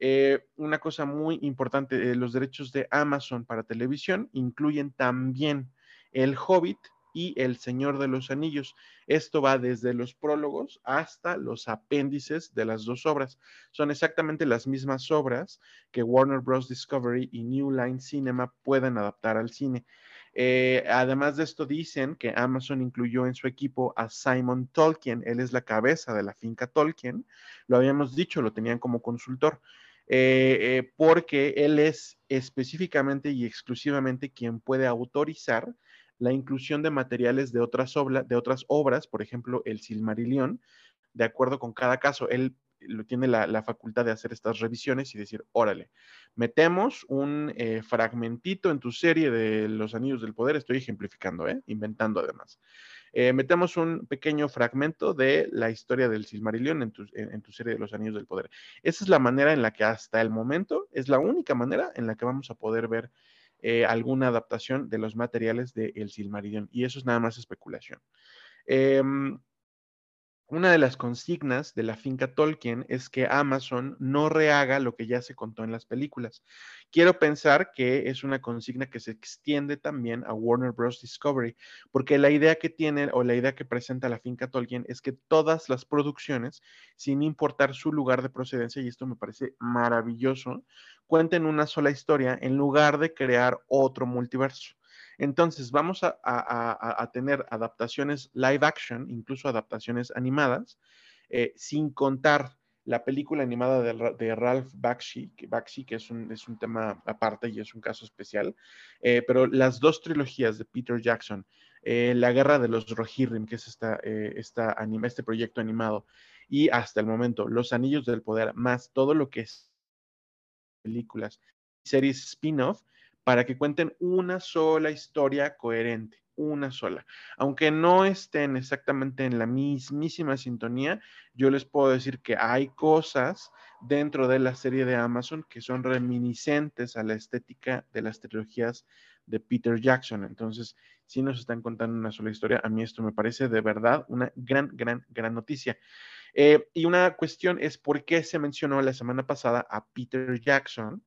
Eh, una cosa muy importante, eh, los derechos de Amazon para televisión incluyen también El Hobbit, y El Señor de los Anillos. Esto va desde los prólogos hasta los apéndices de las dos obras. Son exactamente las mismas obras que Warner Bros. Discovery y New Line Cinema pueden adaptar al cine. Eh, además de esto, dicen que Amazon incluyó en su equipo a Simon Tolkien. Él es la cabeza de la finca Tolkien. Lo habíamos dicho, lo tenían como consultor. Eh, eh, porque él es específicamente y exclusivamente quien puede autorizar la inclusión de materiales de otras, de otras obras, por ejemplo, el Silmarillion, de acuerdo con cada caso. Él lo tiene la, facultad de hacer estas revisiones y decir, órale, metemos un eh, fragmentito en tu serie de Los Anillos del Poder, estoy ejemplificando, ¿eh? inventando además. Eh, metemos un pequeño fragmento de la historia del Silmarillion en tu, en tu, serie de Los Anillos del Poder. Esa es la manera en la que hasta el momento, es la única manera en la que vamos a poder ver eh, alguna adaptación de los materiales de El Silmarillion. Y eso es nada más especulación. Em, una de las consignas de la finca Tolkien es que Amazon no rehaga lo que ya se contó en las películas. Quiero pensar que es una consigna que se extiende también a Warner Bros. Discovery, porque la idea que tiene o la idea que presenta la finca Tolkien es que todas las producciones, sin importar su lugar de procedencia, y esto me parece maravilloso, cuenten una sola historia en lugar de crear otro multiverso. Entonces, vamos a, tener adaptaciones live action, incluso adaptaciones animadas, eh, sin contar la película animada de, Ralph Bakshi, que, que es, un, tema aparte y es un caso especial, eh, pero las dos trilogías de Peter Jackson, eh, La Guerra de los Rohirrim, que es esta, esta este proyecto animado, y hasta el momento, Los Anillos del Poder, más todo lo que es películas, series spin-off, para que cuenten una sola historia coherente, una sola. Aunque no estén exactamente en la mismísima sintonía, yo les puedo decir que hay cosas dentro de la serie de Amazon que son reminiscentes a la estética de las trilogías de Peter Jackson. Entonces, si nos están contando una sola historia, a mí esto me parece de verdad una gran, gran, gran noticia. Eh, y una cuestión es por qué se mencionó la semana pasada a Peter Jackson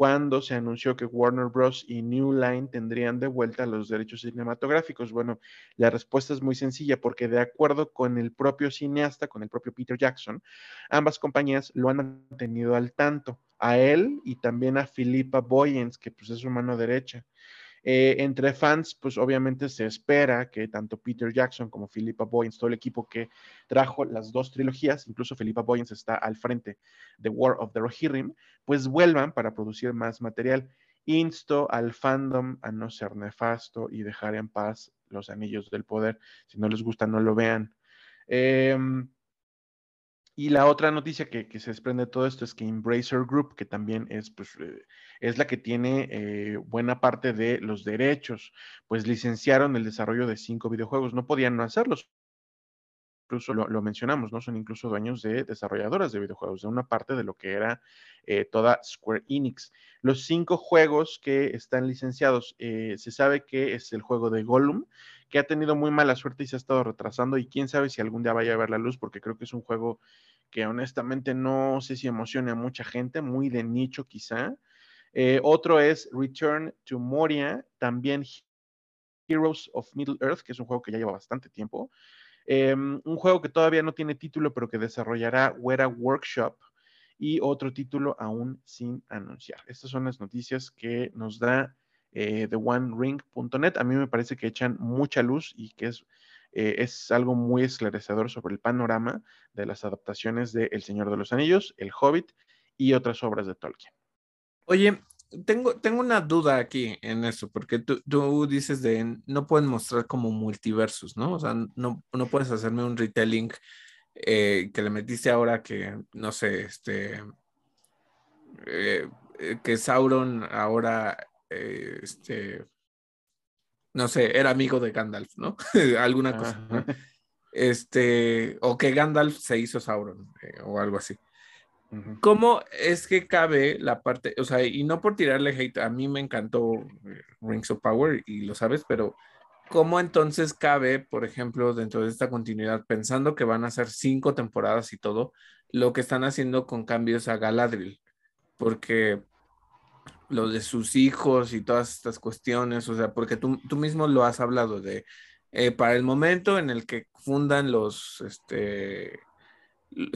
cuando se anunció que Warner Bros. y New Line tendrían de vuelta los derechos cinematográficos? Bueno, la respuesta es muy sencilla, porque de acuerdo con el propio cineasta, con el propio Peter Jackson, ambas compañías lo han tenido al tanto, a él y también a Philippa Boyens, que pues es su mano derecha. Eh, entre fans, pues obviamente se espera que tanto Peter Jackson como Philippa Boyens, todo el equipo que trajo las dos trilogías, incluso Philippa Boyens está al frente de War of the Rohirrim, pues vuelvan para producir más material. Insto al fandom a no ser nefasto y dejar en paz los anillos del poder. Si no les gusta, no lo vean. Em, y la otra noticia que, se desprende de todo esto es que Embracer Group, que también es, pues, eh, es la que tiene eh, buena parte de los derechos, pues licenciaron el desarrollo de cinco videojuegos. No podían no hacerlos. Incluso lo, mencionamos, ¿no? Son incluso dueños de desarrolladoras de videojuegos, de una parte de lo que era eh, toda Square Enix. Los cinco juegos que están licenciados, se sabe que es el juego de Gollum, que ha tenido muy mala suerte y se ha estado retrasando y quién sabe si algún día vaya a ver la luz porque creo que es un juego que honestamente no sé si emociona a mucha gente, muy de nicho quizá. Eh, otro es Return to Moria, también Heroes of Middle Earth, que es un juego que ya lleva bastante tiempo. Em, un juego que todavía no tiene título, pero que desarrollará Wera Workshop y otro título aún sin anunciar. Estas son las noticias que nos da eh, TheOneRing.net. A mí me parece que echan mucha luz y que es, eh, es algo muy esclarecedor sobre el panorama de las adaptaciones de El Señor de los Anillos, El Hobbit y otras obras de Tolkien. Oye, tengo, tengo una duda aquí en eso, porque tú, tú, dices de no pueden mostrar como multiversos, ¿no? O sea, no, no puedes hacerme un retelling eh, que le metiste ahora que, no sé, este, que Sauron ahora eh, este, no sé, era amigo de Gandalf, ¿no? Alguna cosa. Este, o que Gandalf se hizo Sauron eh, o algo así. ¿Cómo es que cabe la parte, o sea, y no por tirarle hate, a mí me encantó eh, Rings of Power y lo sabes, pero ¿cómo entonces cabe, por ejemplo, dentro de esta continuidad, pensando que van a ser cinco temporadas y todo, lo que están haciendo con cambios a Galadriel? Porque lo de sus hijos y todas estas cuestiones, o sea, porque tú, tú mismo lo has hablado de, eh, para el momento en el que fundan los, este,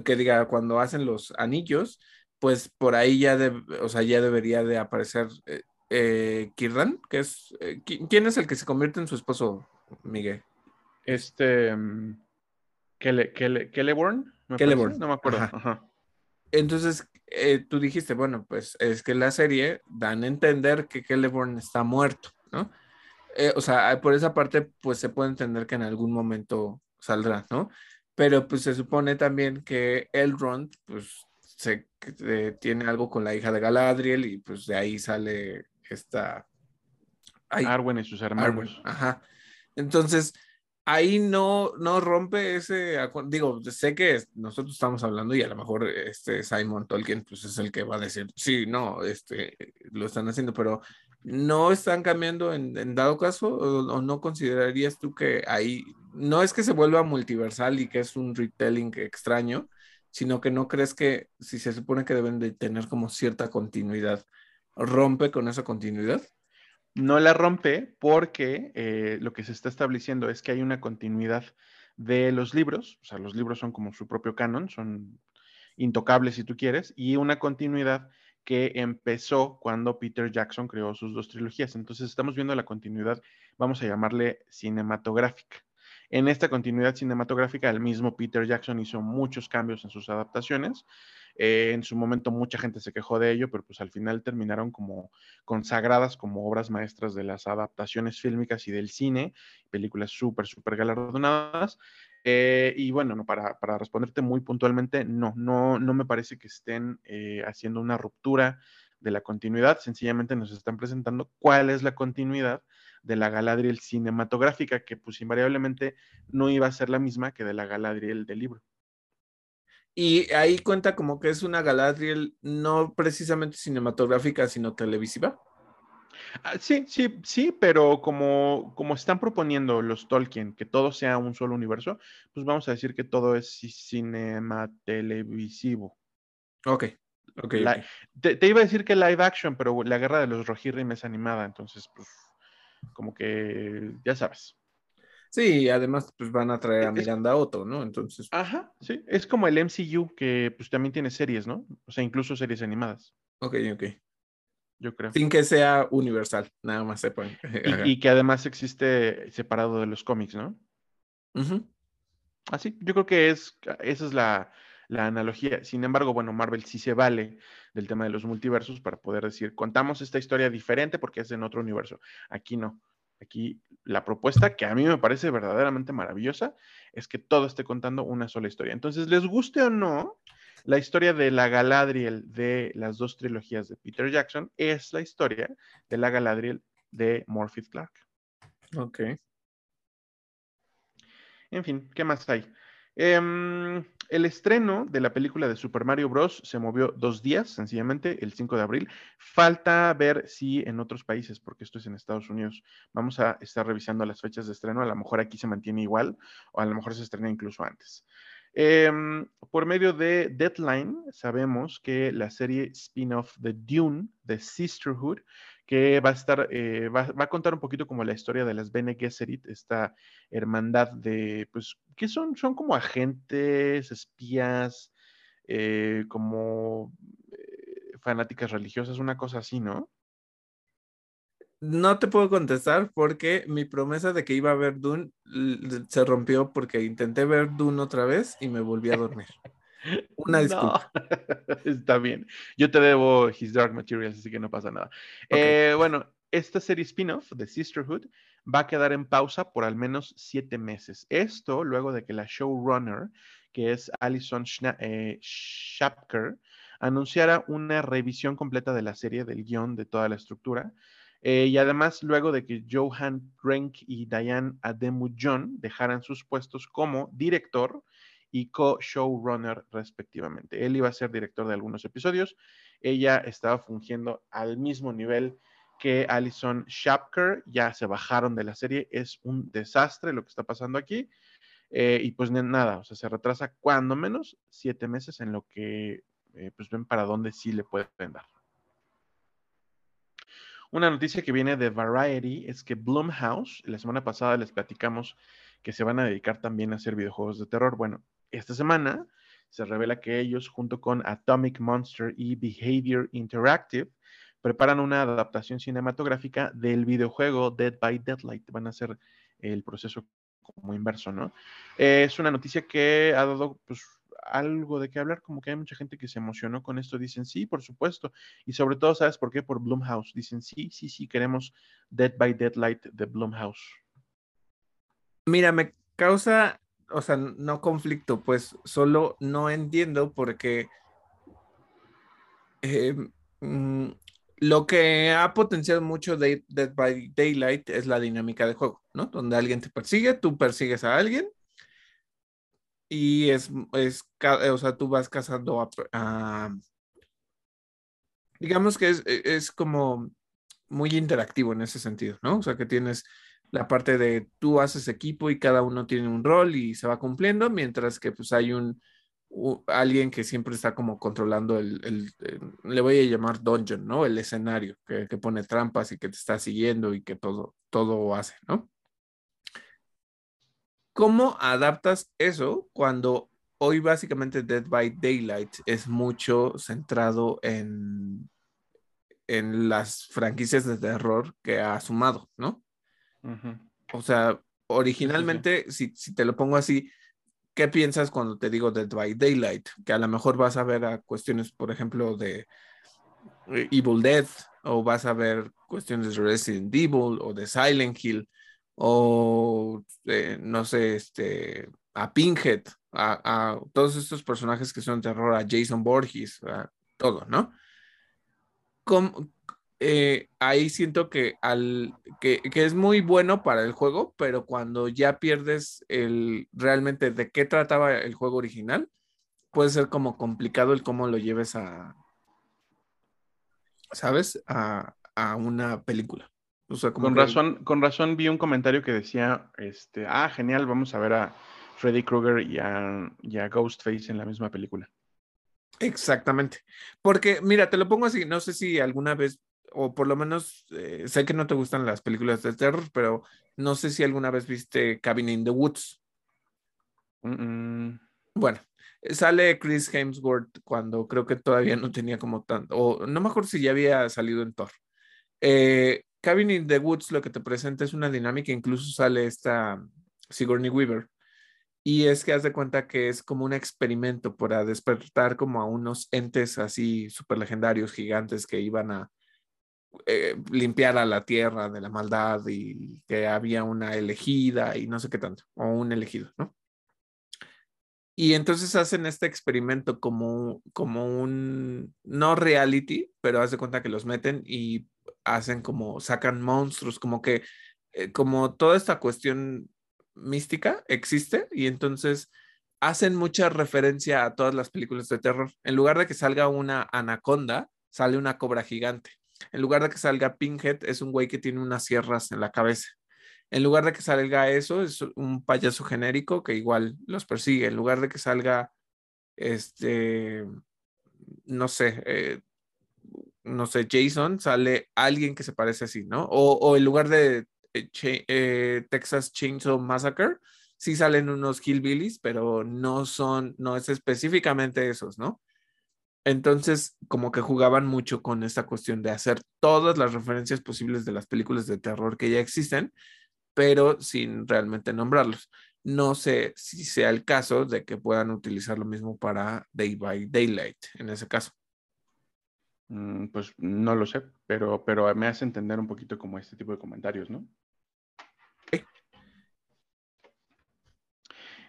que diga, cuando hacen los anillos, pues por ahí ya, de, o sea, ya debería de aparecer eh, eh Kirdan, que es, eh, ¿quién es el que se convierte en su esposo, Miguel? Este, um, Celeborn, no me acuerdo. Entonces, eh, tú dijiste, bueno, pues es que la serie dan a entender que Celeborn está muerto, ¿no? O sea, por esa parte, pues se puede entender que en algún momento saldrá, ¿no? Pero pues se supone también que Elrond, pues, se, eh, tiene algo con la hija de Galadriel y pues de ahí sale esta... Arwen y sus hermanos. ajá. Entonces, ahí no, no rompe ese Digo, sé que nosotros estamos hablando y a lo mejor este Simon Tolkien pues es el que va a decir, sí, no, este, lo están haciendo, pero ¿no están cambiando en, dado caso o, no considerarías tú que ahí, no es que se vuelva multiversal y que es un retelling extraño, sino que no crees que si se supone que deben de tener como cierta continuidad, rompe con esa continuidad? no la rompe porque eh, lo que se está estableciendo es que hay una continuidad de los libros, o sea, los libros son como su propio canon, son intocables si tú quieres, y una continuidad que empezó cuando Peter Jackson creó sus dos trilogías. Entonces estamos viendo la continuidad, vamos a llamarle cinematográfica. En esta continuidad cinematográfica, el mismo Peter Jackson hizo muchos cambios en sus adaptaciones. Eh, en su momento mucha gente se quejó de ello, pero pues al final terminaron como consagradas como obras maestras de las adaptaciones fílmicas y del cine, películas súper, súper galardonadas. Eh, y bueno, no, para, para, responderte muy puntualmente, no, no, no me parece que estén eh, haciendo una ruptura de la continuidad, sencillamente nos están presentando cuál es la continuidad de la Galadriel cinematográfica, que pues invariablemente no iba a ser la misma que de la Galadriel del libro. Y ahí cuenta como que es una Galadriel no precisamente cinematográfica, sino televisiva. Ah, sí, sí, sí, pero como, como están proponiendo los Tolkien que todo sea un solo universo, pues vamos a decir que todo es cinema televisivo. Ok, ok. Te, iba a decir que live action, pero la guerra de los Rohirrim es animada, entonces, pues, como que ya sabes. Sí, además pues van a traer a Miranda Otto, ¿no? Entonces. Ajá, sí. Es como el MCU que pues también tiene series, ¿no? O sea, incluso series animadas. Ok, ok. yo creo. Sin que sea universal, nada más sepan. Y, que además existe separado de los cómics, ¿no? Así, yo creo que es, esa es la, la analogía. Sin embargo, bueno, Marvel sí se vale del tema de los multiversos para poder decir, contamos esta historia diferente porque es en otro universo. Aquí no. Aquí la propuesta que a mí me parece verdaderamente maravillosa es que todo esté contando una sola historia. Entonces, les guste o no, la historia de la Galadriel de las dos trilogías de Peter Jackson es la historia de la Galadriel de Morphy Clark. Ok. En fin, ¿qué más hay? Em, el estreno de la película de Super Mario Bros. se movió dos días, sencillamente, el 5 de abril. Falta ver si en otros países, porque esto es en Estados Unidos, vamos a estar revisando las fechas de estreno. A lo mejor aquí se mantiene igual o a lo mejor se estrena incluso antes. Em, por medio de Deadline, sabemos que la serie spin-off de Dune, de Sisterhood, que va a estar, eh, va, a contar un poquito como la historia de las Bene Gesserit, esta hermandad de, pues, que son? Son como agentes, espías, eh, como eh, fanáticas religiosas, una cosa así, ¿no? No te puedo contestar porque mi promesa de que iba a ver Dune se rompió porque intenté ver Dune otra vez y me volví a dormir. Una disculpa. Está bien. Yo te debo His Dark Materials, así que no pasa nada. Eh, bueno, esta serie spin-off de Sisterhood va a quedar en pausa por al menos siete meses. Esto luego de que la showrunner, que es Alison eh, Shapker, anunciara una revisión completa de la serie, del guion, de toda la estructura. Eh, y además, luego de que Johan Renk y Diane Ademu-John dejaran sus puestos como director y co-showrunner respectivamente. Él iba a ser director de algunos episodios, ella estaba fungiendo al mismo nivel que Alison Shapker, ya se bajaron de la serie, es un desastre lo que está pasando aquí. Eh, y pues nada, o sea, se retrasa cuando menos siete meses en lo que eh, pues ven para dónde sí le pueden dar. Una noticia que viene de Variety es que Blumhouse, la semana pasada les platicamos que se van a dedicar también a hacer videojuegos de terror. Bueno, esta semana se revela que ellos, junto con Atomic Monster y Behavior Interactive, preparan una adaptación cinematográfica del videojuego Dead by Deadlight. Van a hacer el proceso como inverso, ¿no? es una noticia que ha dado pues, algo de qué hablar, como que hay mucha gente que se emocionó con esto, dicen sí, por supuesto, y sobre todo, ¿sabes por qué? Por Blumhouse, dicen sí, sí, sí, queremos Dead by Deadlight de Blumhouse. Mira, me causa o sea, no conflicto, pues solo no entiendo porque eh, mm, lo que ha potenciado mucho Dead, by Daylight es la dinámica de juego, ¿no? Donde alguien te persigue, tú persigues a alguien y es, es o sea, tú vas cazando a, digamos que es, es como muy interactivo en ese sentido, ¿no? O sea, que tienes la parte de tú haces equipo y cada uno tiene un rol y se va cumpliendo, mientras que pues hay un, alguien que siempre está como controlando el, le voy a llamar dungeon, ¿no? El escenario, que, pone trampas y que te está siguiendo y que todo, todo hace, ¿no? ¿Cómo adaptas eso cuando hoy básicamente Dead by Daylight es mucho centrado en, en las franquicias de terror que ha sumado, ¿no? O sea, originalmente, Si, te lo pongo así, ¿qué piensas cuando te digo Dead by Daylight? Que a lo mejor vas a ver a cuestiones, por ejemplo, de eh, Evil Dead, o vas a ver cuestiones de Resident Evil, o de Silent Hill, o no sé, este, a Pinhead, a, todos estos personajes que son terror, a Jason Borges, a todo, ¿no? ¿Cómo, eh, ahí siento que, al, que, es muy bueno para el juego, pero cuando ya pierdes el realmente de qué trataba el juego original, puede ser como complicado el cómo lo lleves a, ¿sabes? A, una película. con, razón, con razón vi un comentario que decía, este, ah, genial, vamos a ver a Freddy Krueger y y a Ghostface en la misma película. Exactamente. Porque, mira, te lo pongo así, no sé si alguna vez o por lo menos eh, sé que no te gustan las películas de terror, pero no sé si alguna vez viste Cabin in the Woods. Bueno, Sale Chris Hemsworth cuando creo que todavía no tenía como tanto, o no me acuerdo si ya había salido en Thor. Eh, Cabin in the Woods lo que te presenta es una dinámica, incluso sale esta Sigourney Weaver. Y es que haz de cuenta que es como un experimento para despertar como a unos entes así súper legendarios, gigantes, que iban a eh, limpiar a la tierra de la maldad y que había una elegida y no sé qué tanto, o un elegido, ¿no? Y entonces hacen este experimento como, como un, no reality, pero haz de cuenta que los meten y hacen como, sacan monstruos, como que, eh, como toda esta cuestión mística existe y entonces hacen mucha referencia a todas las películas de terror. En lugar de que salga una anaconda, sale una cobra gigante. En lugar de que salga Pinhead, es un güey que tiene unas sierras en la cabeza. En lugar de que salga eso, es un payaso genérico que igual los persigue. En lugar de que salga, este, no sé, eh, no sé, Jason, sale alguien que se parece así, ¿no? O, en lugar de eh, eh, Texas Chainsaw Massacre, sí salen unos hillbillies, pero no son, no es específicamente esos, ¿no? Entonces, como que jugaban mucho con esta cuestión de hacer todas las referencias posibles de las películas de terror que ya existen, pero sin realmente nombrarlos. No sé si sea el caso de que puedan utilizar lo mismo para Day by Daylight, en ese caso. Mm, pues no lo sé, pero, pero me hace entender un poquito como este tipo de comentarios, ¿no?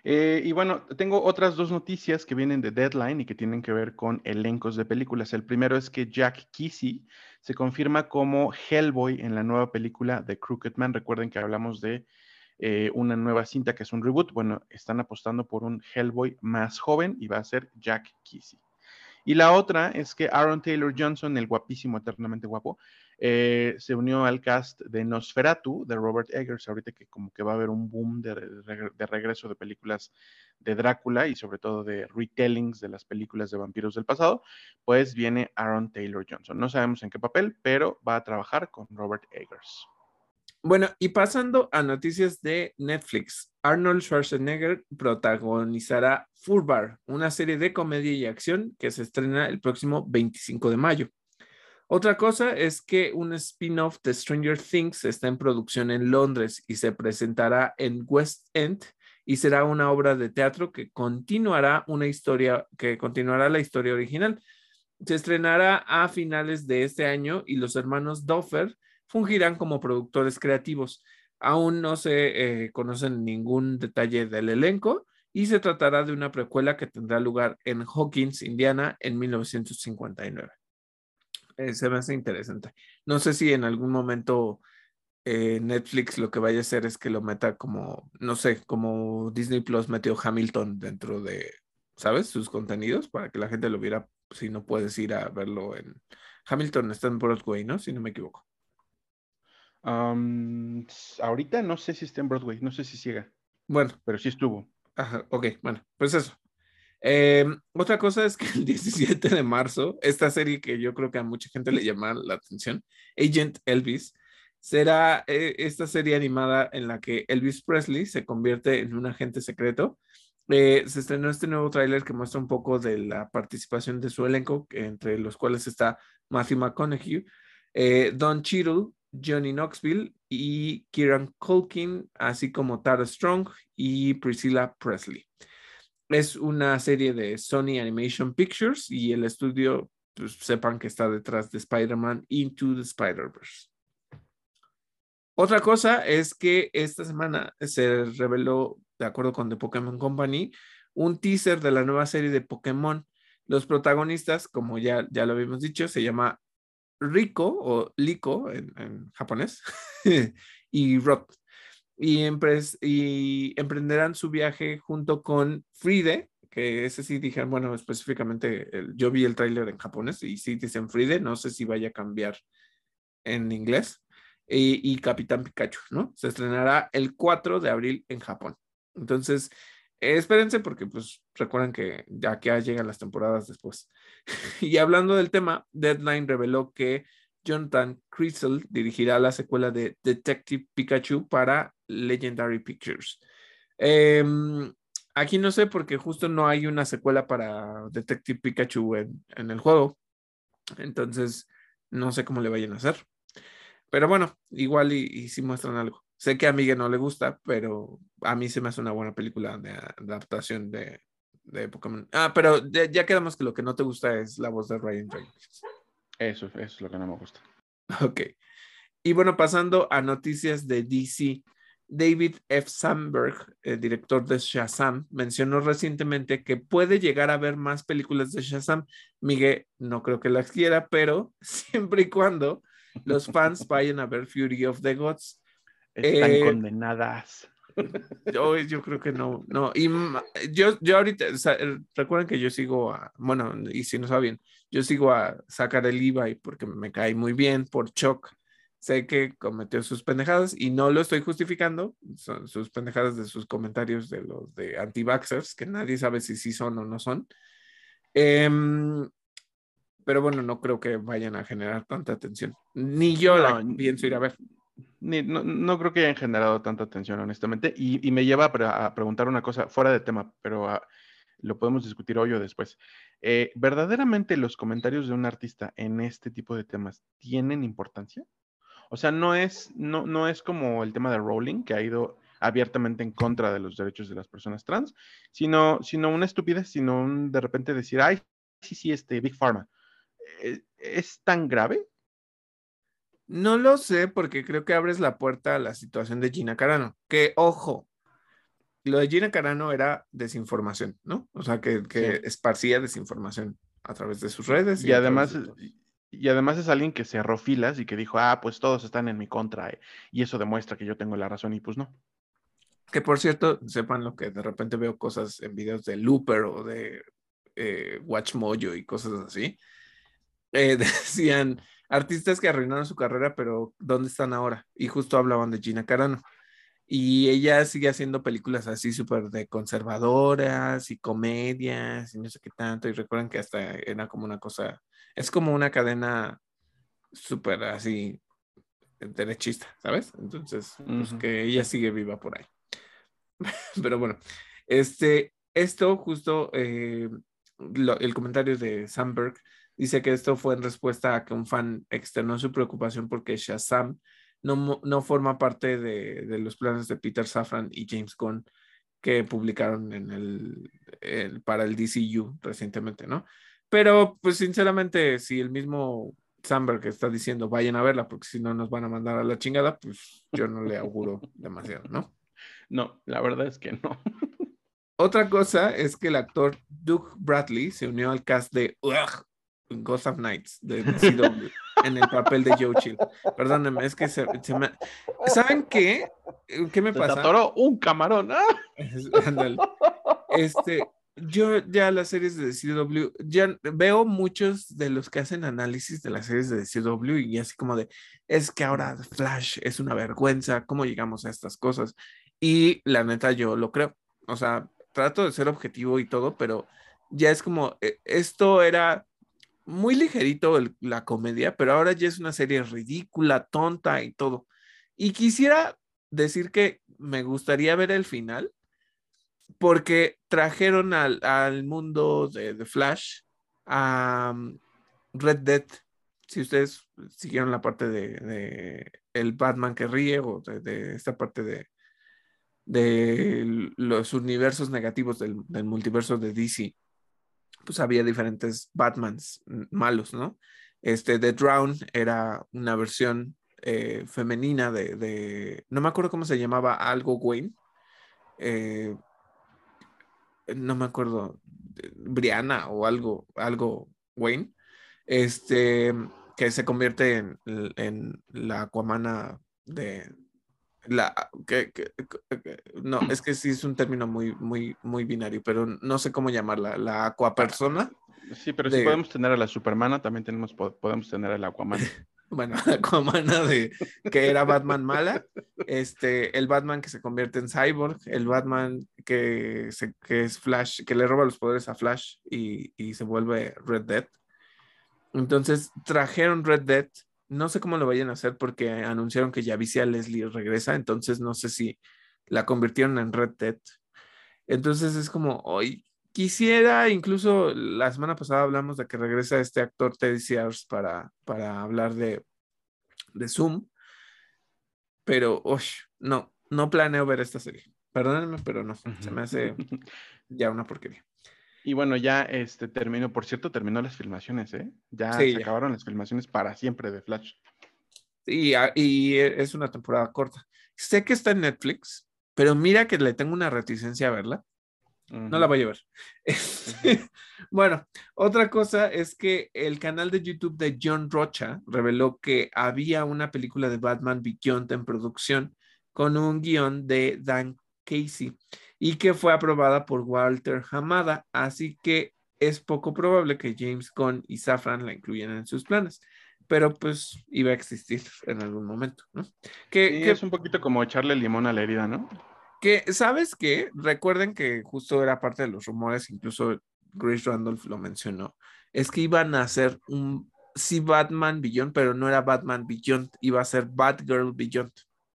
Eh, y bueno, tengo otras dos noticias que vienen de Deadline y que tienen que ver con elencos de películas. El primero es que Jack Kesey se confirma como Hellboy en la nueva película de Crooked Man. Recuerden que hablamos de eh, una nueva cinta que es un reboot. Bueno, están apostando por un Hellboy más joven y va a ser Jack Kesey. Y la otra es que Aaron Taylor Johnson, el guapísimo, eternamente guapo, eh, se unió al cast de Nosferatu de Robert Eggers, ahorita que como que va a haber un boom de, regreso de películas de Drácula y sobre todo de retellings de las películas de vampiros del pasado, pues viene Aaron Taylor Johnson. No sabemos en qué papel, pero va a trabajar con Robert Eggers. Bueno, y pasando a noticias de Netflix, Arnold Schwarzenegger protagonizará Furbar, una serie de comedia y acción que se estrena el próximo 25 de mayo. Otra cosa es que un spin-off de Stranger Things está en producción en Londres y se presentará en West End y será una obra de teatro que continuará una historia que continuará la historia original. Se estrenará a finales de este año y los hermanos Doffer fungirán como productores creativos. Aún no se eh, conocen ningún detalle del elenco y se tratará de una precuela que tendrá lugar en Hawkins, Indiana, en 1959. Eh, se me hace interesante. No sé si en algún momento eh, Netflix lo que vaya a hacer es que lo meta como, no sé, como Disney Plus metió Hamilton dentro de, ¿sabes? Sus contenidos para que la gente lo viera si no puedes ir a verlo en... Hamilton está en Broadway, ¿no? Si no me equivoco ahorita no sé si está en Broadway, no sé si siga. Bueno. Pero sí estuvo. Ajá, ok, bueno, pues eso. Em, otra cosa es que el 17 de marzo, esta serie que yo creo que a mucha gente le llama la atención, Agent Elvis, será eh, esta serie animada en la que Elvis Presley se convierte en un agente secreto. Eh, se estrenó este nuevo tráiler que muestra un poco de la participación de su elenco, entre los cuales está Matthew McConaughey, eh, Don Cheadle, Johnny Knoxville y Kieran Culkin, así como Tara Strong y Priscilla Presley. Es una serie de Sony Animation Pictures y el estudio, pues sepan que está detrás de Spider-Man Into the Spider-Verse. Otra cosa es que esta semana se reveló, de acuerdo con The Pokémon Company, un teaser de la nueva serie de Pokémon. Los protagonistas, como ya, ya lo habíamos dicho, se llama Rico o Liko en, japonés y Rock. Y, y emprenderán su viaje junto con Fride, que ese sí dijeron, bueno, específicamente yo vi el tráiler en japonés y sí dicen Fride, no sé si vaya a cambiar en inglés, y, y, Capitán Pikachu, ¿no? Se estrenará el 4 de abril en Japón. Entonces, espérense porque pues recuerden que ya que llegan las temporadas después. y hablando del tema, Deadline reveló que Jonathan Crystal dirigirá la secuela de Detective Pikachu para Legendary Pictures. Em, Aquí no sé porque justo no hay una secuela para Detective Pikachu en, el juego. Entonces, no sé cómo le vayan a hacer. Pero bueno, igual y, sí muestran algo. Sé que a Miguel no le gusta, pero a mí se me hace una buena película de, adaptación de, de, Pokémon. Ah, pero ya, ya, quedamos que lo que no te gusta es la voz de Ryan Reynolds. Eso, eso es lo que no me gusta. Ok. Y bueno, pasando a noticias de DC. David F. Sandberg, el director de Shazam, mencionó recientemente que puede llegar a ver más películas de Shazam. Miguel no creo que las quiera, pero siempre y cuando los fans vayan a ver Fury of the Gods. Están eh, condenadas. Yo, yo creo que no, no. Y yo, yo ahorita, recuerden que yo sigo a, bueno, y si no saben, yo sigo a sacar el Levi porque me cae muy bien por Chuck sé que cometió sus pendejadas y no lo estoy justificando, son sus pendejadas de sus comentarios de los de anti-vaxxers, que nadie sabe si sí son o no son. Em, pero bueno, no creo que vayan a generar tanta atención. Ni yo la pienso ir a ver. No, creo que hayan generado tanta atención, honestamente. Y, me lleva a, preguntar una cosa fuera de tema, pero ah, lo podemos discutir hoy o después. Eh, ¿Verdaderamente los comentarios de un artista en este tipo de temas tienen importancia? O sea, no es, no, no es como el tema de Rowling, que ha ido abiertamente en contra de los derechos de las personas trans, sino, sino una estupidez, sino de repente decir, ay, sí, sí, este, Big Pharma. Eh, ¿Es tan grave? No lo sé, porque creo que abres la puerta a la situación de Gina Carano. Que, ojo, lo de Gina Carano era desinformación, ¿no? O sea, que, que esparcía desinformación a través de sus redes. Y, además, y además es alguien que cerró filas y que dijo, ah, pues todos están en mi contra, eh, y eso demuestra que yo tengo la razón, y pues no. Que por cierto, sepan lo que de repente veo cosas en videos de Looper o de eh, Watch Mojo y cosas así. Eh, decían artistas que arruinaron su carrera, pero ¿dónde están ahora? Y justo hablaban de Gina Carano. Y ella sigue haciendo películas así súper de conservadoras y comedias y no sé qué tanto. Y recuerden que hasta era como una cosa es como una cadena súper así derechista, ¿sabes? Entonces, pues que ella sigue viva por ahí. Pero bueno, este, esto justo, eh, el comentario de Sandberg dice que esto fue en respuesta a que un fan externó su preocupación porque Shazam no, no forma parte de, de, los planes de Peter Safran y James Gunn que publicaron en el, el, para el DCU recientemente, ¿no? Pero, pues, sinceramente, si el mismo Sandberg está diciendo vayan a verla, porque si no nos van a mandar a la chingada, pues yo no le auguro demasiado, ¿no? No, la verdad es que no. Otra cosa es que el actor Doug Bradley se unió al cast de Ghost of Nights de CW en el papel de Joe Chill. Perdónenme, es que se, me... ¿Saben qué? ¿Qué me pasa? Se un camarón. ¿ah? Este, yo ya las series de CW, ya veo muchos de los que hacen análisis de las series de CW y así como de, es que ahora Flash es una vergüenza, ¿cómo llegamos a estas cosas? Y la neta yo lo creo, o sea, trato de ser objetivo y todo, pero ya es como, e, esto era muy ligerito la comedia, pero ahora ya es una serie ridícula, tonta y todo. Y quisiera decir que me gustaría ver el final porque trajeron al, mundo de, Flash a um, Red Dead. Si ustedes siguieron la parte de, el Batman que ríe o de, esta parte de, de los universos negativos del, multiverso de DC, pues había diferentes Batmans malos, ¿no? Este, The Drown era una versión eh, femenina de, no me acuerdo cómo se llamaba, algo Wayne, eh, no me acuerdo, Brianna o algo, algo Wayne, este, que se convierte en, la Aquamana de la que, no, es que sí es un término muy, muy, muy binario, pero no sé cómo llamarla, la aquapersona. Sí, pero si podemos tener a la Supermana, también tenemos, podemos tener a la Aquaman. bueno, Aquamana de que era Batman mala, este, el Batman que se convierte en Cyborg, el Batman que, se, que es Flash, que le roba los poderes a Flash y, y se vuelve Red Dead. Entonces trajeron Red Dead, no sé cómo lo vayan a hacer porque anunciaron que ya Vicia Leslie regresa, entonces no sé si la convirtieron en Red Dead. Entonces es como, hoy quisiera, incluso la semana pasada hablamos de que regresa este actor Teddy Sears para, para hablar de, de Zoom, pero uy, no, no planeo ver esta serie. Perdónenme, pero no, se me hace ya una porquería. Y bueno, ya este terminó, por cierto, terminó las filmaciones, ¿eh? Ya se acabaron las filmaciones para siempre de Flash. Y, y es una temporada corta. Sé que está en Netflix, pero mira que le tengo una reticencia a verla. No la voy a ver. bueno, otra cosa es que el canal de YouTube de John Rocha reveló que había una película de Batman Beyond en producción con un guion de Dan Casey y que fue aprobada por Walter Hamada, así que es poco probable que James Gunn y Safran la incluyeran en sus planes, pero pues iba a existir en algún momento, ¿no? Que, es un poquito como echarle limón a la herida, ¿no? Que, ¿sabes qué? Recuerden que justo era parte de los rumores, incluso Grace Randolph lo mencionó, es que iban a hacer un, sí, Batman Beyond, pero no era Batman Beyond, iba a ser Batgirl Beyond.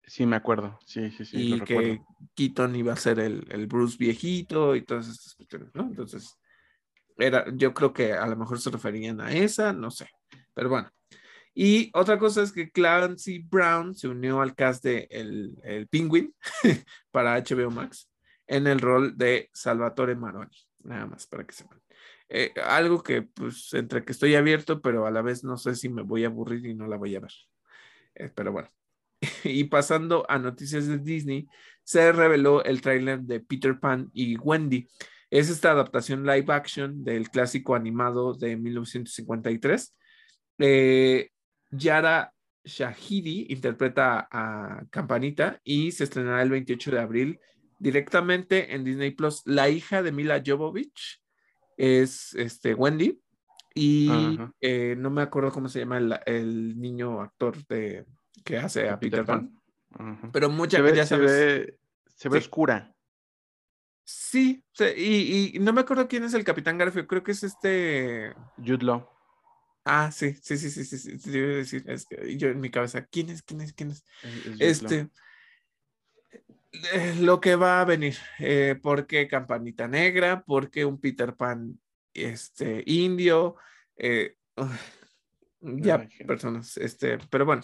Sí, me acuerdo. Sí, sí, sí. Y que Keaton iba a ser el, Bruce viejito y todas estas cuestiones, ¿no? Entonces, era, yo creo que a lo mejor se referían a esa, no sé. Pero bueno. Y otra cosa es que Clancy Brown se unió al cast de El, el Penguin para HBO Max en el rol de Salvatore Maroni. Nada más para que sepan. Eh, algo que, pues, entre que estoy abierto, pero a la vez no sé si me voy a aburrir y no la voy a ver. Eh, pero bueno. y pasando a noticias de Disney, se reveló el tráiler de Peter Pan y Wendy. Es esta adaptación live action del clásico animado de 1953. Eh, Yara Shahidi interpreta a Campanita y se estrenará el 28 de abril directamente en Disney Plus. La hija de Mila Jovovich es este, Wendy y eh, no me acuerdo cómo se llama el niño actor de, que hace a Peter, Pan. Pero muchas veces se ve, se ve oscura. Sí, y, y, no me acuerdo quién es el Capitán Garfio, creo que es este. Jude Law. Ah, sí, sí, sí, sí, sí, sí, sí decir, es que yo en mi cabeza, ¿quién es, quién es, quién es? este, eh, lo que va a venir, eh, ¿por qué Campanita Negra? ¿Por qué un Peter Pan este, indio? Eh, ya, personas, este, pero bueno,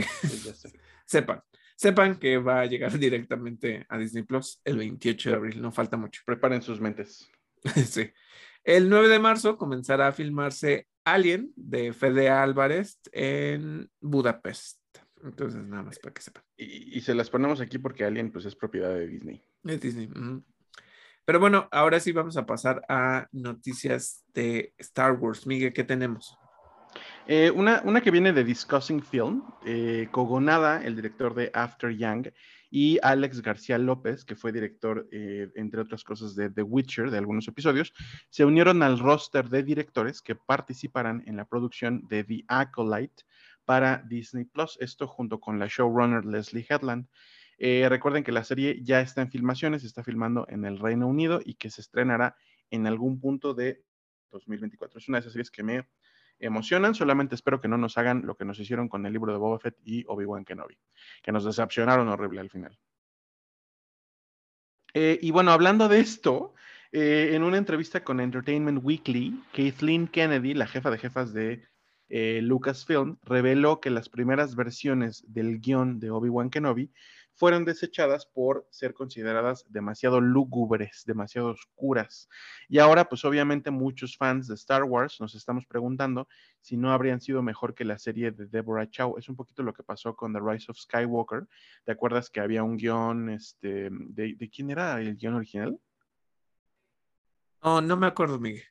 sepan, sepan que va a llegar directamente a Disney Plus el 28 de abril, no falta mucho. Preparen sus mentes. sí. El 9 de marzo comenzará a filmarse Alien de Fede Álvarez en Budapest. Entonces, nada más para que sepan. Y, se las ponemos aquí porque Alien pues es propiedad de Disney. Es Disney. Pero bueno, ahora sí vamos a pasar a noticias de Star Wars. Miguel, ¿qué tenemos? Eh, una, una, que viene de Discussing Film, eh, Kogonada, el director de After Young, y Alex García López, que fue director, eh, entre otras cosas, de The Witcher, de algunos episodios, se unieron al roster de directores que participarán en la producción de The Acolyte para Disney Plus. Esto junto con la showrunner Leslie Headland. recuerden que la serie ya está en filmaciones, está filmando en el Reino Unido y que se estrenará en algún punto de 2024. Es una de esas series que me emocionan. Solamente espero que no nos hagan lo que nos hicieron con el libro de Boba Fett y Obi-Wan Kenobi, que nos decepcionaron horrible al final. Eh, y bueno, hablando de esto, eh, en una entrevista con Entertainment Weekly, Kathleen Kennedy, la jefa de jefas de eh, Lucasfilm, reveló que las primeras versiones del guion de Obi-Wan Kenobi fueron desechadas por ser consideradas demasiado lúgubres, demasiado oscuras. Y ahora, pues obviamente muchos fans de Star Wars nos estamos preguntando si no habrían sido mejor que la serie de Deborah Chow. Es un poquito lo que pasó con The Rise of Skywalker. ¿Te acuerdas que había un guion, este, de, de quién era el guion original? No, no me acuerdo, Miguel.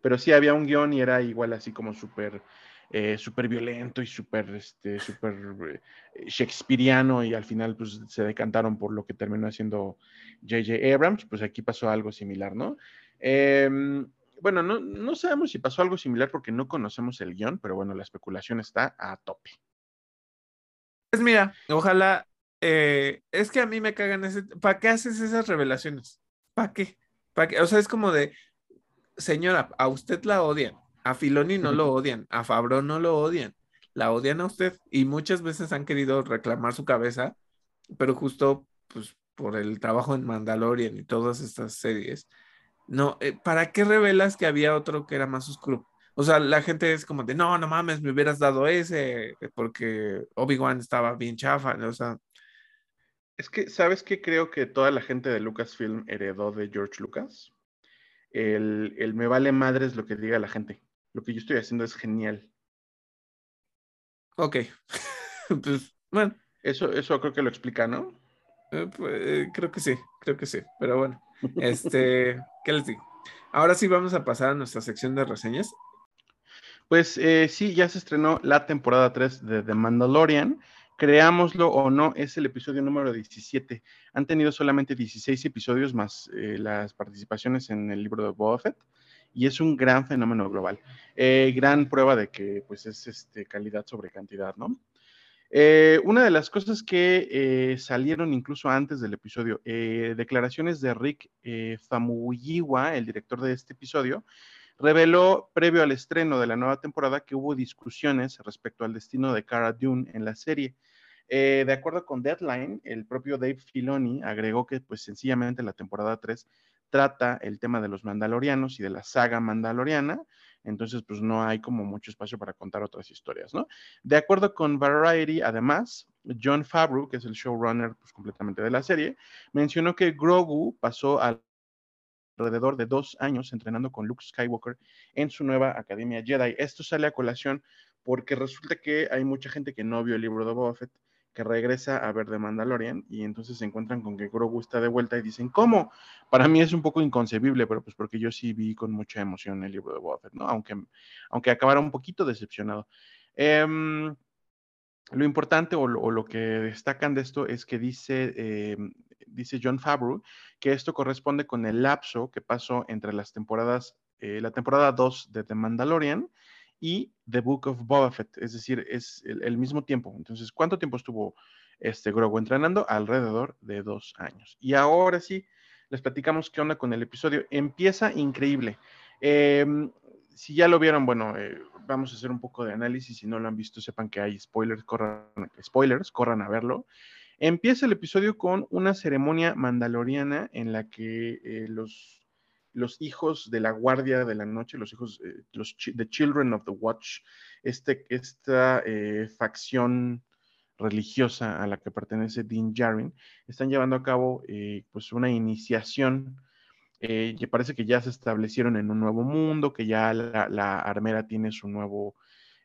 Pero sí había un guion y era igual así como súper eh, súper violento y súper este, super, eh, shakespeariano y al final pues se decantaron por lo que terminó haciendo J.J. Abrams, pues aquí pasó algo similar, ¿no? Em, bueno, no, no, sabemos si pasó algo similar porque no conocemos el guion, pero bueno, la especulación está a tope. Pues mira, ojalá, eh, es que a mí me cagan ese, ¿para qué haces esas revelaciones? ¿Para qué? ¿Para qué? O sea, es como de, señora, a usted la odian, a Filoni no lo odian, a Fabro no lo odian, la odian a usted y muchas veces han querido reclamar su cabeza, pero justo pues por el trabajo en Mandalorian y todas estas series, no, eh, ¿para qué revelas que había otro que era más oscuro? O sea, la gente es como de, no, no mames, me hubieras dado ese, porque Obi-Wan estaba bien chafa, o sea. Es que, ¿sabes qué creo que toda la gente de Lucasfilm heredó de George Lucas? El, el me vale madres lo que diga la gente. Lo que yo estoy haciendo es genial. Ok. pues, bueno. Eso, eso creo que lo explica, ¿no? Eh, pues, eh, creo que sí, creo que sí. Pero bueno, este, ¿qué les digo? Ahora sí vamos a pasar a nuestra sección de reseñas. Pues eh, sí, ya se estrenó la temporada 3 de The Mandalorian. Creámoslo o no, es el episodio número 17. Han tenido solamente 16 episodios más las participaciones en el libro de Boba Fett y es un gran fenómeno global. gran prueba de que pues es este, calidad sobre cantidad, ¿no? Eh, una de las cosas que eh, salieron incluso antes del episodio, eh, declaraciones de Rick Famuyiwa, el director de este episodio, reveló previo al estreno de la nueva temporada que hubo discusiones respecto al destino de Cara Dune en la serie. de acuerdo con Deadline, el propio Dave Filoni agregó que pues sencillamente la temporada 3 trata el tema de los mandalorianos y de la saga mandaloriana, entonces pues no hay como mucho espacio para contar otras historias, ¿no? De acuerdo con Variety, además, John Favreau, que es el showrunner pues, completamente de la serie, mencionó que Grogu pasó alrededor de dos años entrenando con Luke Skywalker en su nueva Academia Jedi. Esto sale a colación porque resulta que hay mucha gente que no vio el libro de Boba Fett regresa a ver The Mandalorian y entonces se encuentran con que Grogu está de vuelta y dicen, ¿cómo? Para mí es un poco inconcebible, pero pues porque yo sí vi con mucha emoción el libro de Boba ¿no? Aunque, aunque acabara un poquito decepcionado. Em, lo importante o lo, que destacan de esto es que dice, em, dice John Favreau que esto corresponde con el lapso que pasó entre las temporadas, eh, la temporada 2 de The Mandalorian y The Book of Boba Fett, es decir, es el, mismo tiempo. Entonces, ¿cuánto tiempo estuvo este Grogu entrenando? Alrededor de dos años. Y ahora sí, les platicamos qué onda con el episodio. Empieza increíble. Em, si ya lo vieron, bueno, eh, vamos a hacer un poco de análisis. Si no lo han visto, sepan que hay spoilers, corran, spoilers, corran a verlo. Empieza el episodio con una ceremonia mandaloriana en la que eh, los los hijos de la guardia de la noche, los hijos, eh, los The Children of the Watch, este, esta eh, facción religiosa a la que pertenece Dean Jarin, están llevando a cabo eh, pues una iniciación que parece que ya se establecieron en un nuevo mundo, que ya la, la armera tiene su nuevo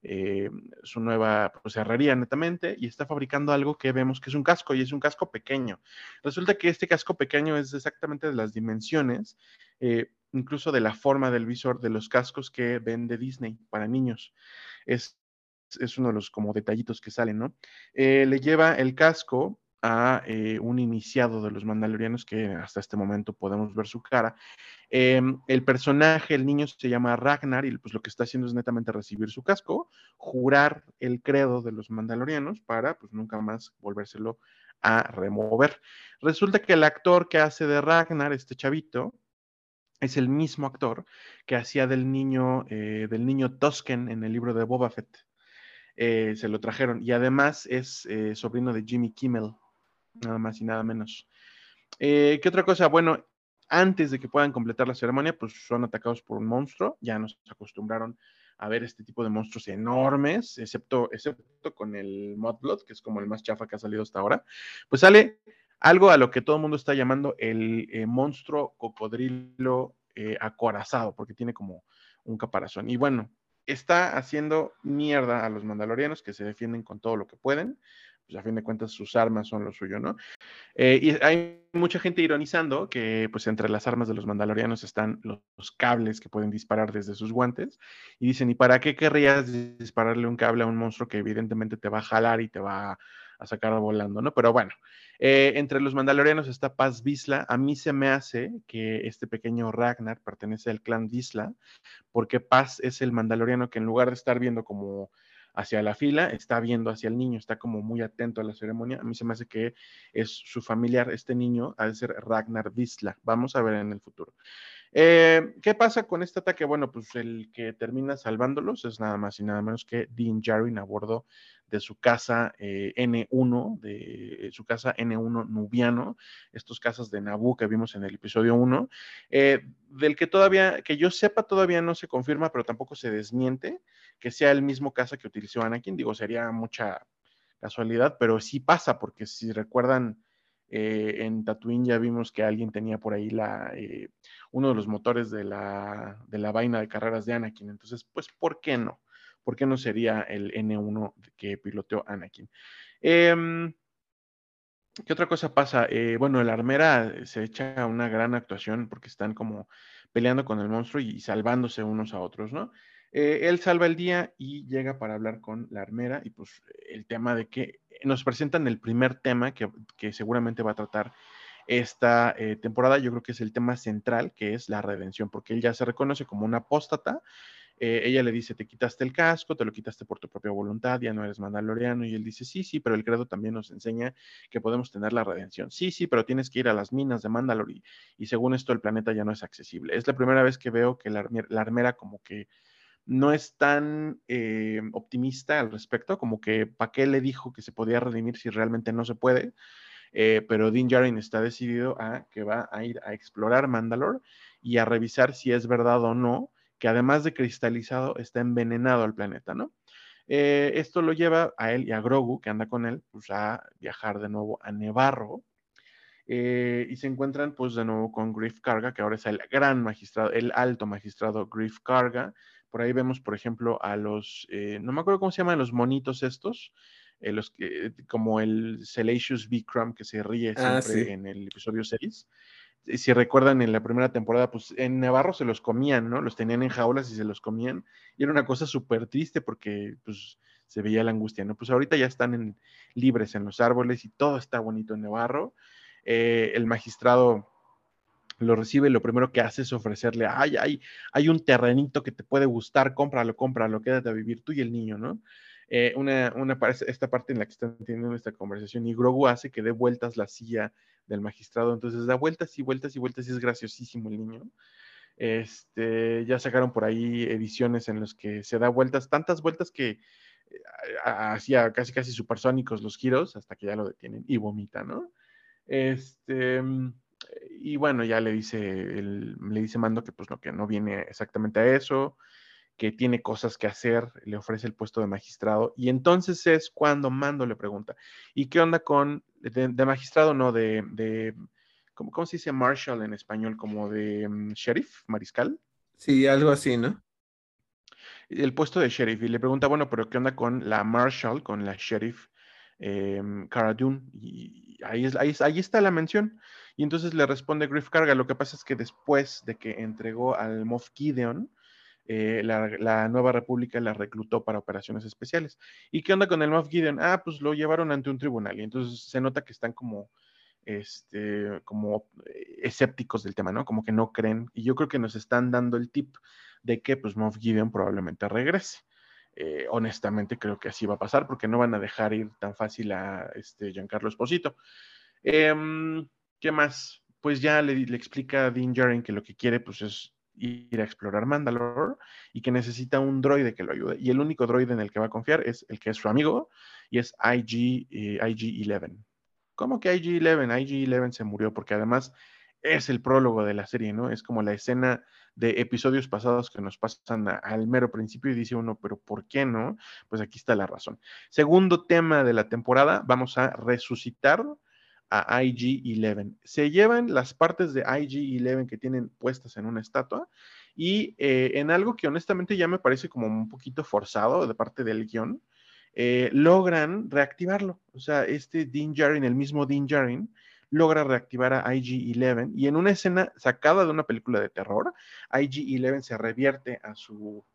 eh, su nueva pues, netamente y está fabricando algo que vemos que es un casco y es un casco pequeño. Resulta que este casco pequeño es exactamente de las dimensiones, eh, incluso de la forma del visor de los cascos que vende Disney para niños. Es, es uno de los como detallitos que salen, ¿no? Eh, le lleva el casco a eh, un iniciado de los mandalorianos que hasta este momento podemos ver su cara. Em, el personaje, el niño se llama Ragnar y pues lo que está haciendo es netamente recibir su casco, jurar el credo de los mandalorianos para pues nunca más volvérselo a remover. Resulta que el actor que hace de Ragnar, este chavito, es el mismo actor que hacía del niño, eh, del niño Tosken en el libro de Boba Fett. Eh, se lo trajeron y además es sobrino de Jimmy Kimmel, nada más y nada menos. Eh, ¿Qué otra cosa? Bueno, antes de que puedan completar la ceremonia, pues son atacados por un monstruo. Ya nos acostumbraron a ver este tipo de monstruos enormes, excepto, excepto con el Modblood, que es como el más chafa que ha salido hasta ahora. Pues sale algo a lo que todo el mundo está llamando el eh, monstruo cocodrilo eh, acorazado, porque tiene como un caparazón. Y bueno, está haciendo mierda a los mandalorianos que se defienden con todo lo que pueden pues a fin de cuentas sus armas son lo suyo, ¿no? Eh, y hay mucha gente ironizando que pues entre las armas de los mandalorianos están los, cables que pueden disparar desde sus guantes y dicen, ¿y para qué querrías dispararle un cable a un monstruo que evidentemente te va a jalar y te va a sacar volando, ¿no? Pero bueno, eh, entre los mandalorianos está Paz Visla. A mí se me hace que este pequeño Ragnar pertenece al clan Visla, porque Paz es el mandaloriano que en lugar de estar viendo como hacia la fila, está viendo hacia el niño, está como muy atento a la ceremonia. A mí se me hace que es su familiar, este niño, ha de ser Ragnar Visla. Vamos a ver en el futuro. Eh, ¿Qué pasa con este ataque? Bueno, pues el que termina salvándolos es nada más y nada menos que Dean Jarin a bordo de su casa eh, N1, de su casa N1 nubiano, estos casas de Naboo que vimos en el episodio 1, eh, del que todavía, que yo sepa, todavía no se confirma, pero tampoco se desmiente que sea el mismo casa que utilizó Anakin. Digo, sería mucha casualidad, pero sí pasa, porque si recuerdan, eh, en Tatooine ya vimos que alguien tenía por ahí la, eh, uno de los motores de la, de la vaina de carreras de Anakin. Entonces, pues, ¿por qué no? ¿Por qué no sería el N1 que piloteó Anakin? Em, ¿Qué otra cosa pasa? Eh, bueno, el armera se echa una gran actuación porque están como peleando con el monstruo y salvándose unos a otros, ¿no? Eh, él salva el día y llega para hablar con la armera y pues el tema de que nos presentan el primer tema que, seguramente va a tratar esta eh, temporada, yo creo que es el tema central, que es la redención, porque él ya se reconoce como un apóstata. Eh, ella le dice, te quitaste el casco, te lo quitaste por tu propia voluntad, ya no eres mandaloriano. Y él dice, sí, sí, pero el credo también nos enseña que podemos tener la redención. Sí, sí, pero tienes que ir a las minas de Mandalor y, según esto el planeta ya no es accesible. Es la primera vez que veo que la, armera como que no es tan eh, optimista al respecto, como que para qué le dijo que se podía redimir si realmente no se puede. Eh, pero Din Djarin está decidido a que va a ir a explorar Mandalore y a revisar si es verdad o no que además de cristalizado está envenenado al planeta, ¿no? Eh, esto lo lleva a él y a Grogu, que anda con él, pues a viajar de nuevo a Nevarro, y se encuentran pues de nuevo con Griff Carga, que ahora es el gran magistrado, el alto magistrado Griff Carga, por ahí vemos, por ejemplo, a los, eh, no me acuerdo cómo se llaman los monitos estos, eh, los que, como el Salacious Vikram que se ríe ah, siempre en el episodio 6. Si recuerdan en la primera temporada, pues en Navarro se los comían, ¿no? Los tenían en jaulas y se los comían. Y era una cosa súper triste porque, pues, se veía la angustia, ¿no? Pues ahorita ya están libres en los árboles y todo está bonito en Navarro. Eh, el magistrado lo recibe, lo primero que hace es ofrecerle, ay, ay, hay un terrenito que te puede gustar, cómpralo, cómpralo, quédate a vivir tú y el niño, ¿no? Eh, una, una, esta parte en la que están teniendo esta conversación y Grogu hace que dé vueltas la silla del magistrado, entonces da vueltas y vueltas y vueltas y es graciosísimo el niño. Este, ya sacaron por ahí ediciones en las que se da vueltas, tantas vueltas que eh, hacía casi casi supersónicos los giros hasta que ya lo detienen y vomita, ¿no? Este, y bueno, ya le dice, le dice Mando que pues lo que no viene exactamente a eso, que tiene cosas que hacer, le ofrece el puesto de magistrado. Y entonces es cuando Mando le pregunta, ¿y qué onda con, de, magistrado, no, de, de ¿cómo, ¿cómo, se dice marshal en español? Como de mm, sheriff, mariscal. Sí, algo así, ¿no? El puesto de sheriff. Y le pregunta, bueno, pero ¿qué onda con la marshal, con la sheriff eh, Cara Dune? Y ahí, es, ahí, ahí está la mención. Y entonces le responde Griff Carga, lo que pasa es que después de que entregó al Moff Gideon, eh, la, Nueva República la reclutó para operaciones especiales. ¿Y qué onda con el Moff Gideon? Ah, pues lo llevaron ante un tribunal y entonces se nota que están como, este, como eh, escépticos del tema, ¿no? Como que no creen. Y yo creo que nos están dando el tip de que pues Moff Gideon probablemente regrese. Eh, honestamente creo que así va a pasar porque no van a dejar ir tan fácil a este Giancarlo Esposito. Em, ¿Qué más? Pues ya le, explica a Dean Djarin que lo que quiere pues es ir a explorar Mandalore y que necesita un droide que lo ayude. Y el único droide en el que va a confiar es el que es su amigo y es IG, eh, IG-11. ¿Cómo que IG-11? IG-11 se murió porque además es el prólogo de la serie, ¿no? Es como la escena de episodios pasados que nos pasan al mero principio y dice uno, pero ¿por qué no? Pues aquí está la razón. Segundo tema de la temporada, vamos a resucitar a IG-11. Se llevan las partes de IG-11 que tienen puestas en una estatua y eh, en algo que honestamente ya me parece como un poquito forzado de parte del guion, eh, logran reactivarlo. O sea, este Dean Jarin, el mismo Dean Jarin, logra reactivar a IG-11 y en una escena sacada de una película de terror, IG-11 se revierte a su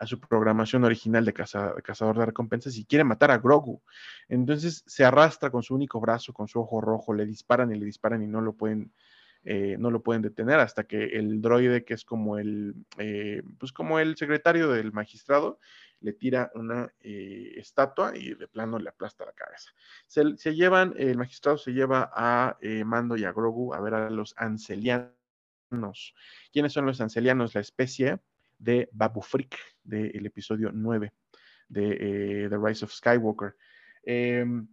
a su programación original de cazador de recompensas y quiere matar a Grogu. Entonces se arrastra con su único brazo, con su ojo rojo, le disparan y le disparan y no lo pueden, eh, no lo pueden detener hasta que el droide, que es como el, eh, pues como el secretario del magistrado, le tira una eh, estatua y de plano le aplasta la cabeza. Se, se llevan, el magistrado se lleva a Mando y a Grogu a ver a los ancelianos. ¿Quiénes son los ancelianos? La especie de Babu Frick del episodio 9 de The Rise of Skywalker. Em,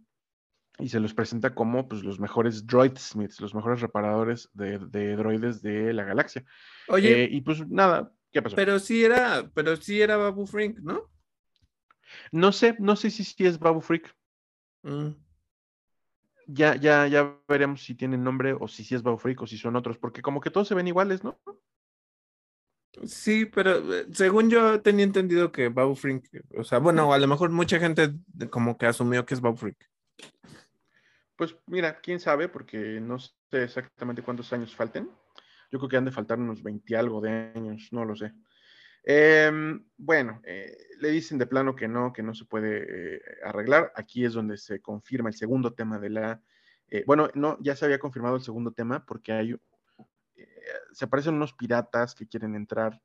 y se los presenta como pues, los mejores droidsmiths, los mejores reparadores de, droides de la galaxia. Oye. y pues nada, ¿qué pasó? Pero sí era, pero sí era Babu Frink, ¿no? No sé, no sé si sí es Babu Freak. Mm. Ya, ya, ya veremos si tienen nombre o si sí es Babu Freak o si son otros, porque como que todos se ven iguales, ¿no? Sí, pero eh, según yo tenía entendido que Babu Freak, o sea, bueno, a lo mejor mucha gente como que asumió que es Babu Freak. Pues mira, quién sabe, porque no sé exactamente cuántos años falten. Yo creo que han de faltar unos 20 algo de años, no lo sé. Em, bueno, eh, le dicen de plano que no, que no se puede eh, arreglar. Aquí es donde se confirma el segundo tema de la... Bueno, no, ya se había confirmado el segundo tema porque hay... se aparecen unos piratas que quieren entrar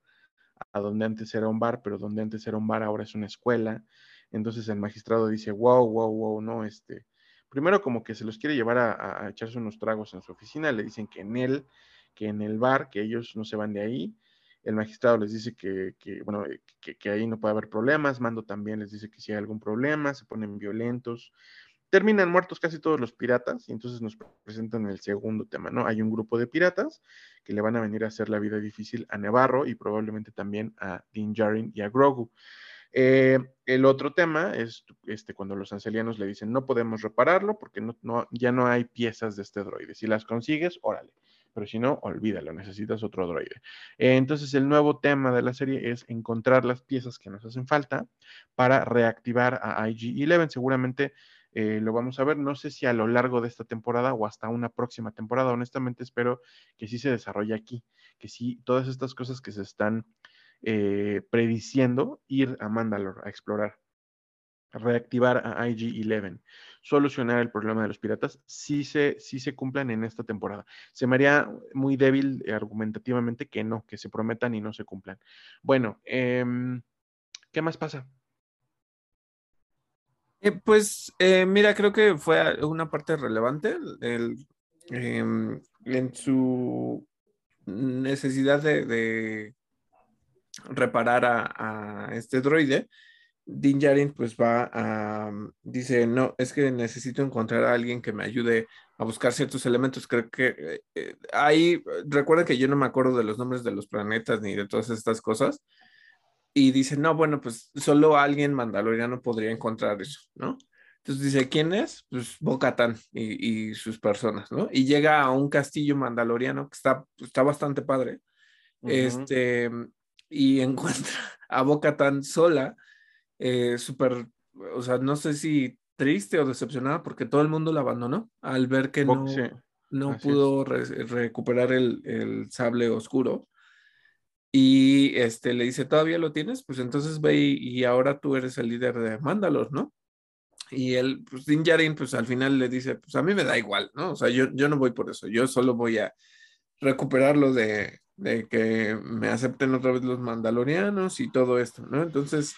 a donde antes era un bar, pero donde antes era un bar ahora es una escuela. Entonces el magistrado dice, wow, wow, wow, no, este... Primero como que se los quiere llevar a, echarse unos tragos en su oficina, le dicen que en él, que en el bar, que ellos no se van de ahí, el magistrado les dice que, bueno, eh, que, ahí no puede haber problemas, Mando también les dice que si hay algún problema, se ponen violentos, terminan muertos casi todos los piratas y entonces nos presentan el segundo tema, ¿no? Hay un grupo de piratas que le van a venir a hacer la vida difícil a Nevarro y probablemente también a Din Djarin y a Grogu. Eh, el otro tema es este, cuando los ancelianos le dicen no podemos repararlo porque no, ya no hay piezas de este droide. Si las consigues, órale pero si no, olvídalo, necesitas otro droide. entonces, el nuevo tema de la serie es encontrar las piezas que nos hacen falta para reactivar a IG-11. Seguramente eh, lo vamos a ver, no sé si a lo largo de esta temporada o hasta una próxima temporada. Honestamente, espero que sí se desarrolle aquí, que sí, todas estas cosas que se están eh, prediciendo, ir a Mandalore a explorar reactivar a IG-11, solucionar el problema de los piratas, sí se, se cumplan en esta temporada. Se me haría muy débil argumentativamente que no, que se prometan y no se cumplan. Bueno, em, ¿qué más pasa? Eh, pues eh, mira, creo que fue una parte relevante em, en su necesidad de, reparar a, este droide Din Djarin pues va a, dice, no, es que necesito encontrar a alguien que me ayude a buscar ciertos elementos. Creo que eh, eh, ahí, recuerda que yo no me acuerdo de los nombres de los planetas ni de todas estas cosas. Y dice, no, bueno, pues solo alguien mandaloriano podría encontrar eso, ¿no? Entonces dice, ¿quién es? Pues Bocatán y, y, sus personas, ¿no? Y llega a un castillo mandaloriano que está, está bastante padre. Este, y encuentra a Bocatán sola eh, súper, o sea, no sé si triste o decepcionada porque todo el mundo la abandonó al ver que no, no pudo recuperar el, sable oscuro. Y este, le dice, ¿todavía lo tienes? Pues entonces ve y, ahora tú eres el líder de Mandalor, ¿no? Y él, pues Din Djarin, pues al final le dice, pues a mí me da igual, ¿no? O sea, yo, yo no voy por eso, yo solo voy a recuperarlo de, de que me acepten otra vez los mandalorianos y todo esto, ¿no? Entonces,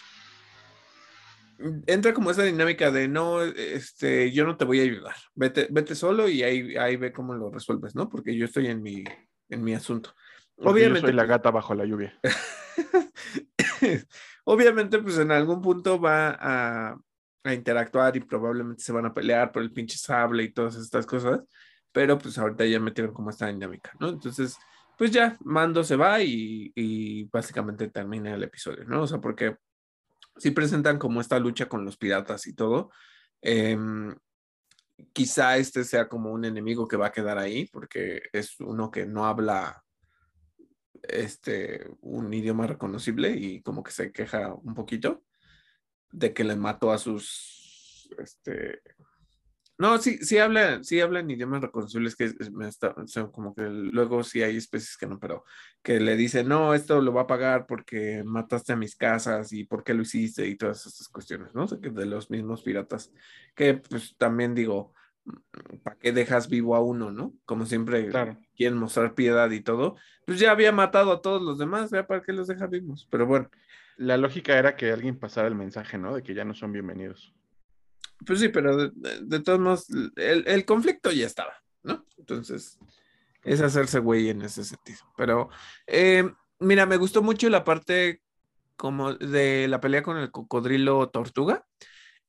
entra como esa dinámica de no, este, yo no te voy a ayudar, vete, vete solo y ahí, ahí ve cómo lo resuelves, ¿no? Porque yo estoy en mi, en mi asunto. Obviamente. Yo soy la gata bajo la lluvia. Obviamente, pues en algún punto va a, a, interactuar y probablemente se van a pelear por el pinche sable y todas estas cosas, pero pues ahorita ya metieron como esta dinámica, ¿no? Entonces, pues ya, Mando se va y, y básicamente termina el episodio, ¿no? O sea, porque sí presentan como esta lucha con los piratas y todo. Em, quizá este sea como un enemigo que va a quedar ahí, porque es uno que no habla este, un idioma reconocible y como que se queja un poquito de que le mató a sus este, no, sí, sí habla, sí habla en idiomas reconocibles que me está, como que luego sí hay especies que no, pero que le dicen, no, esto lo va a pagar porque mataste a mis casas y por qué lo hiciste y todas estas cuestiones, ¿no? O sea, de los mismos piratas, que pues también digo, ¿para qué dejas vivo a uno, no? Como siempre quieren mostrar piedad y todo, pues ya había matado a todos los demás, ¿ya para qué los deja vivos? Pero bueno. La lógica era que alguien pasara el mensaje, ¿no? De que ya no son bienvenidos. Pues sí, pero de, todos modos, el, conflicto ya estaba, ¿no? Entonces, es hacerse güey en ese sentido. Pero, eh, mira, me gustó mucho la parte como de la pelea con el cocodrilo tortuga.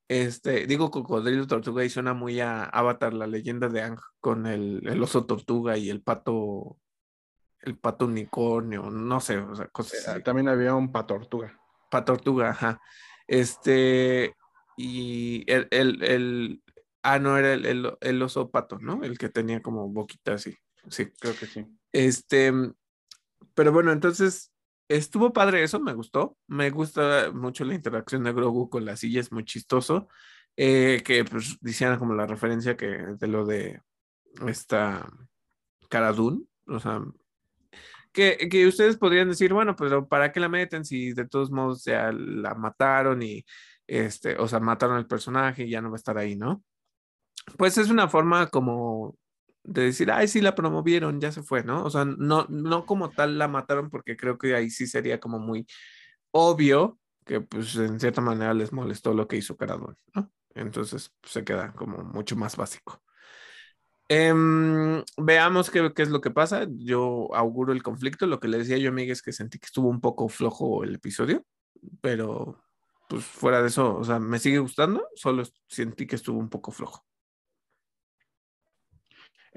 Este, digo cocodrilo tortuga y suena muy a Avatar, la leyenda de Ang, con el, el oso tortuga y el pato, el pato unicornio, no sé, o sea, cosas Eh, así. También había un patortuga. Patortuga, ajá. Este, y el, el, el- ah, no, era el, el, el oso pato, ¿no? El que tenía como boquita así, sí. Creo que sí. Este, pero bueno, entonces estuvo padre eso, me gustó. Me gusta mucho la interacción de Grogu con la silla, es muy chistoso. Eh, que pues hicieran como la referencia que de lo de esta Cara Dune, o sea, que, que ustedes podrían decir, bueno, pero ¿para qué la meten si de todos modos ya la mataron y este, o sea, mataron al personaje y ya no va a estar ahí, ¿no? Pues es una forma como de decir, ay, sí la promovieron, ya se fue, ¿no? O sea, no, no como tal la mataron porque creo que ahí sí sería como muy obvio que pues en cierta manera les molestó lo que hizo Cara Dune, ¿no? Entonces pues, se queda como mucho más básico. Em, veamos qué, qué es lo que pasa. Yo auguro el conflicto. Lo que le decía yo a Miguel es que sentí que estuvo un poco flojo el episodio, pero pues fuera de eso, o sea, me sigue gustando, solo sentí que estuvo un poco flojo.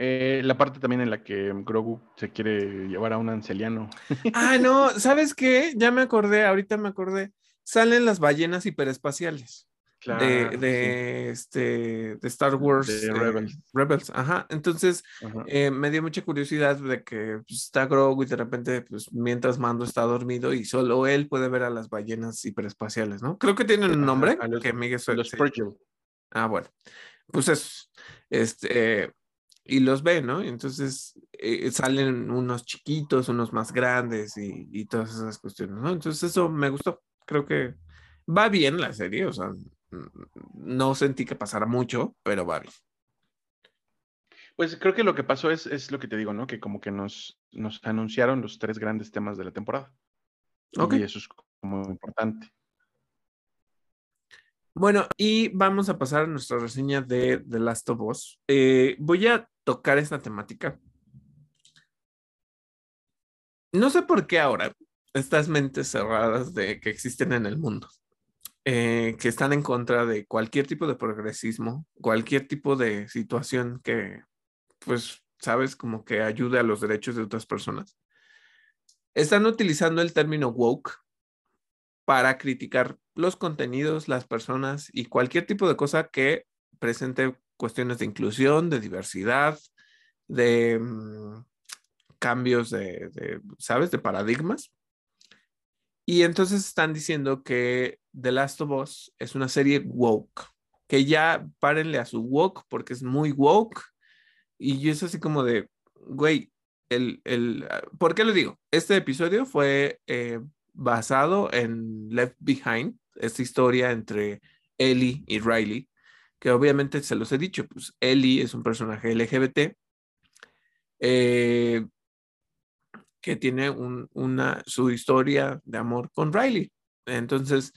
Eh, la parte también en la que Grogu se quiere llevar a un anceliano. Ah, no, ¿sabes qué? Ya me acordé, ahorita me acordé. Salen las ballenas hiperespaciales. de, de, este, de Star Wars De eh, Rebels. Rebels, ajá. Entonces. Ajá. eh, me dio mucha curiosidad de que pues, está Grogu y de repente, pues mientras Mando está dormido y solo él puede ver a las ballenas hiperespaciales, ¿no? Creo que tienen un Ajá, nombre a los- que Miguel suele- Los sí. Purgil. Ah, bueno. Pues eso. Este, y los ve, ¿no? Entonces eh, salen unos chiquitos, unos más grandes y, y todas esas cuestiones, ¿no? Entonces eso me gustó. Creo que va bien la serie, o sea, no sentí que pasara mucho, pero va bien. Pues creo que lo que pasó es, es lo que te digo, ¿no? Que como que nos, nos anunciaron los tres grandes temas de la temporada. Ok. Y eso es como importante. Bueno, y vamos a pasar a nuestra reseña de The Last of Us. Eh, voy a tocar esta temática. No sé por qué ahora estas mentes cerradas de que existen en el mundo, eh, que están en contra de cualquier tipo de progresismo, cualquier tipo de situación que, pues, sabes, como que ayude a los derechos de otras personas, están utilizando el término woke para criticar los contenidos, las personas y cualquier tipo de cosa que presente cuestiones de inclusión, de diversidad, de mm, cambios de, de, ¿sabes?, de paradigmas. Y entonces están diciendo que The Last of Us es una serie woke, que ya párenle a su woke porque es muy woke. Y yo es así como de, güey, el, el, ¿por qué lo digo? Este episodio fue eh, basado en Left Behind, esta historia entre Ellie y Riley, que obviamente se los he dicho, pues Ellie es un personaje LGBT eh, que tiene un, una, su historia de amor con Riley. Entonces,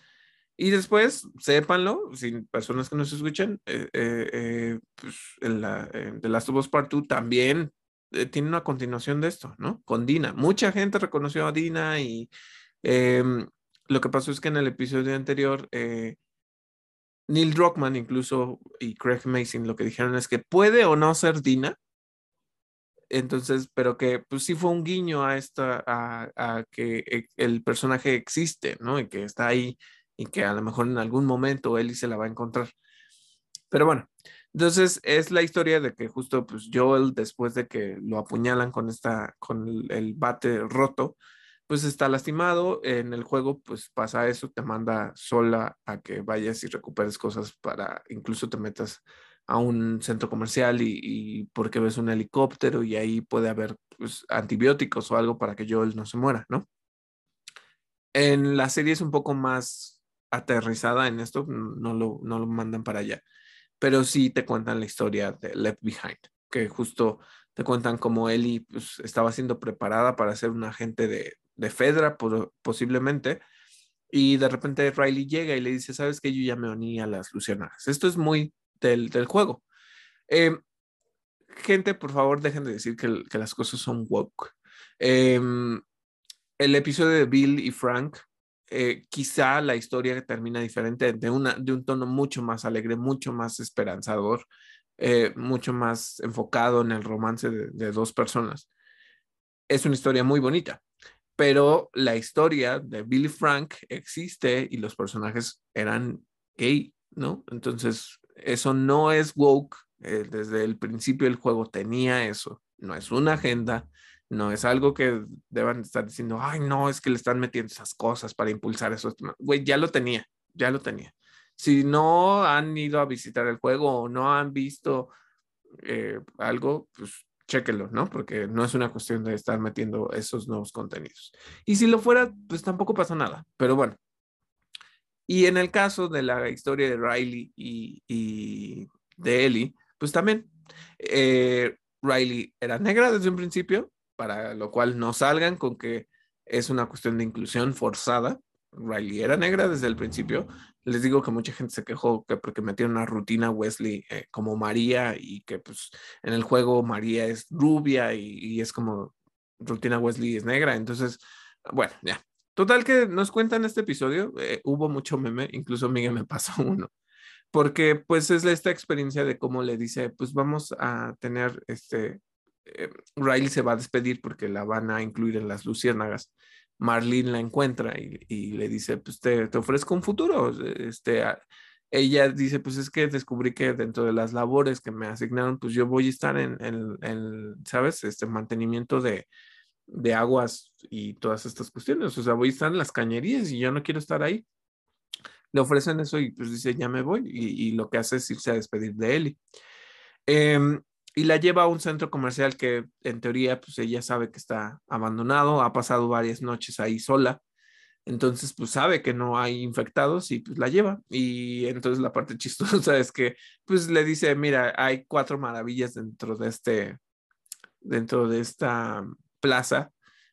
y después, sépanlo, sin personas que nos escuchen, eh, eh, eh, pues en la, en The Last of Us Part 2 también eh, tiene una continuación de esto, ¿no? Con Dina. Mucha gente reconoció a Dina y em, lo que pasó es que en el episodio anterior, Neil Druckmann incluso y Craig Mason lo que dijeron es que puede o no ser Dina. Entonces, pero que pues sí fue un guiño a esta, a, que eh, el personaje existe, ¿no? Y que está ahí y que a lo mejor en algún momento Ellie se la va a encontrar. Pero bueno, entonces es la historia de que justo pues Joel después de que lo apuñalan con esta, con el, el bate roto, pues está lastimado. En el juego, pues pasa eso, te manda sola a que vayas y recuperes cosas para incluso te metas a un centro comercial y, y porque ves un helicóptero y ahí puede haber pues, antibióticos o algo para que Joel no se muera, ¿no? En la serie es un poco más aterrizada en esto, no lo, no lo mandan para allá, pero sí te cuentan la historia de Left Behind, que justo te cuentan cómo Ellie pues, estaba siendo preparada para ser un agente de, de Fedra por, posiblemente, y de repente Riley llega y le dice, sabes que yo ya me uní a las Lucianadas. Esto es muy del, del juego. Eh, gente, por favor, dejen de decir que, que las cosas son woke. Eh, el episodio de Bill y Frank eh, quizá la historia termina diferente, de, una, de un tono mucho más alegre, mucho más esperanzador, eh, mucho más enfocado en el romance de, dos personas. Es una historia muy bonita, pero la historia de Billy Frank existe y los personajes eran gay, ¿no? Entonces, eso no es woke. Eh, desde el principio el juego tenía eso. No es una agenda, no es algo que deban estar diciendo, ay, no, es que le están metiendo esas cosas para impulsar eso. Güey, ya lo tenía, ya lo tenía. Si no han ido a visitar el juego o no han visto eh, algo, pues chéquelo, ¿no? Porque no es una cuestión de estar metiendo esos nuevos contenidos. Y si lo fuera, pues tampoco pasa nada. Pero bueno. Y en el caso de la historia de Riley y, de Ellie, pues también eh, Riley era negra desde un principio, para lo cual no salgan con que es una cuestión de inclusión forzada. Riley era negra desde el principio. Les digo que mucha gente se quejó que porque metieron una rutina Wesley eh, como María y que pues en el juego María es rubia y, es como rutina Wesley es negra. Entonces, bueno, ya. Total que nos cuentan este episodio. Eh, hubo mucho meme, incluso Miguel me pasó uno porque pues es esta experiencia de cómo le dice, pues vamos a tener este eh, Riley se va a despedir porque la van a incluir en las luciérnagas. Marlene la encuentra y, le dice, pues te, ofrezco un futuro. Este, ella dice, pues es que descubrí que dentro de las labores que me asignaron, pues yo voy a estar en, en, ¿sabes? Este mantenimiento de, de aguas y todas estas cuestiones. O sea, voy a estar en las cañerías y yo no quiero estar ahí. Le ofrecen eso y pues dice, ya me voy. Y, lo que hace es irse a despedir de él. Eh, y la lleva a un centro comercial que en teoría pues ella sabe que está abandonado, ha pasado varias noches ahí sola, entonces pues sabe que no hay infectados y pues la lleva. Y entonces la parte chistosa es que pues le dice, mira, hay cuatro maravillas dentro de este, dentro de esta plaza.